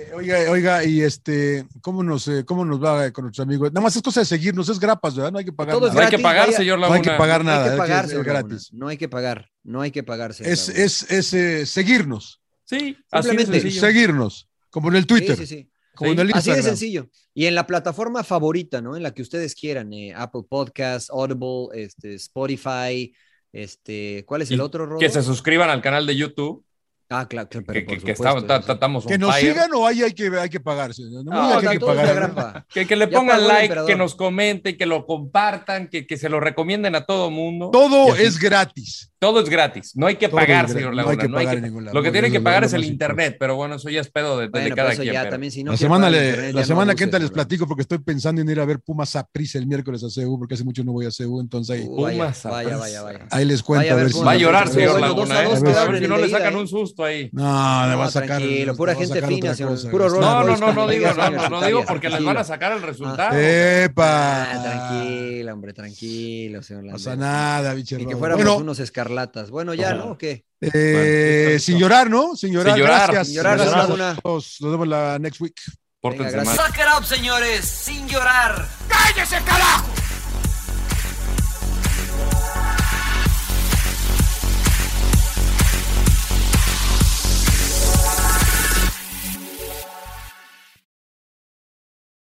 eh, oiga, oiga, y este, ¿cómo nos, eh, cómo nos va con nuestros amigos? Nada más es cosa de seguirnos, es grapas, ¿verdad? No hay que pagar Todo es No nada. hay que pagar, vaya. señor No hay Laguna. que pagar No hay nada, que pagar, es señor Laguna. gratis. No hay que pagar, no hay que pagar, señor Es, Laguna. es, es eh, seguirnos, Sí, así de Simplemente. sencillo. seguirnos, como en el Twitter, Sí, sí, sí. como Sí, en el Así de sencillo. Y en la plataforma favorita, ¿no? En la que ustedes quieran, eh, Apple Podcast, Audible, este, Spotify, este, ¿cuál es el otro, Rodo? Que se suscriban al canal de YouTube. Ah, claro, claro, pero Que, por supuesto, estamos on Que nos fire. sigan o ahí hay que, hay que pagarse. No, No, que hay pagar. le pongan like, que nos comenten, que lo compartan, que, que se lo recomienden a todo mundo. Todo es gratis. Todo es gratis. No hay que Todo pagar, señor No hay Laguna. que no hay pagar que- lado. Lo que tienen que pagar es el internet, pero bueno, eso ya es pedo de, de Bueno, cada quien. ya pero- también, si no la semana, pagar le- internet, la semana que entra les platico porque estoy pensando en ir a ver Pumas a Prisa el miércoles a CU porque hace mucho no voy a CU, entonces ahí, vaya, Pumas, vaya, Saprissa. vaya, vaya. ahí les cuento a ver si... Va a llorar, señor Laguna, a ¿eh? ver si no le sacan ¿eh? un susto ahí. No, le va a sacar... tranquilo, pura gente sacar fina, otra señor, cosa. puro No, no, no, no digo, no, no, digo porque les van a sacar el resultado. ¡Epa! Ah, tranquilo, hombre, tranquilo, señor No pasa nada, biche Y que fuéramos Bueno, unos escarlatas. Bueno, ya, ¿no? ¿O qué? eh, Bueno, sin llorar, ¿no? Sin llorar, Sin llorar. gracias. Sin llorar. Nos vemos la next week. Venga. Suck it up, señores, sin llorar. ¡Cállese, carajo!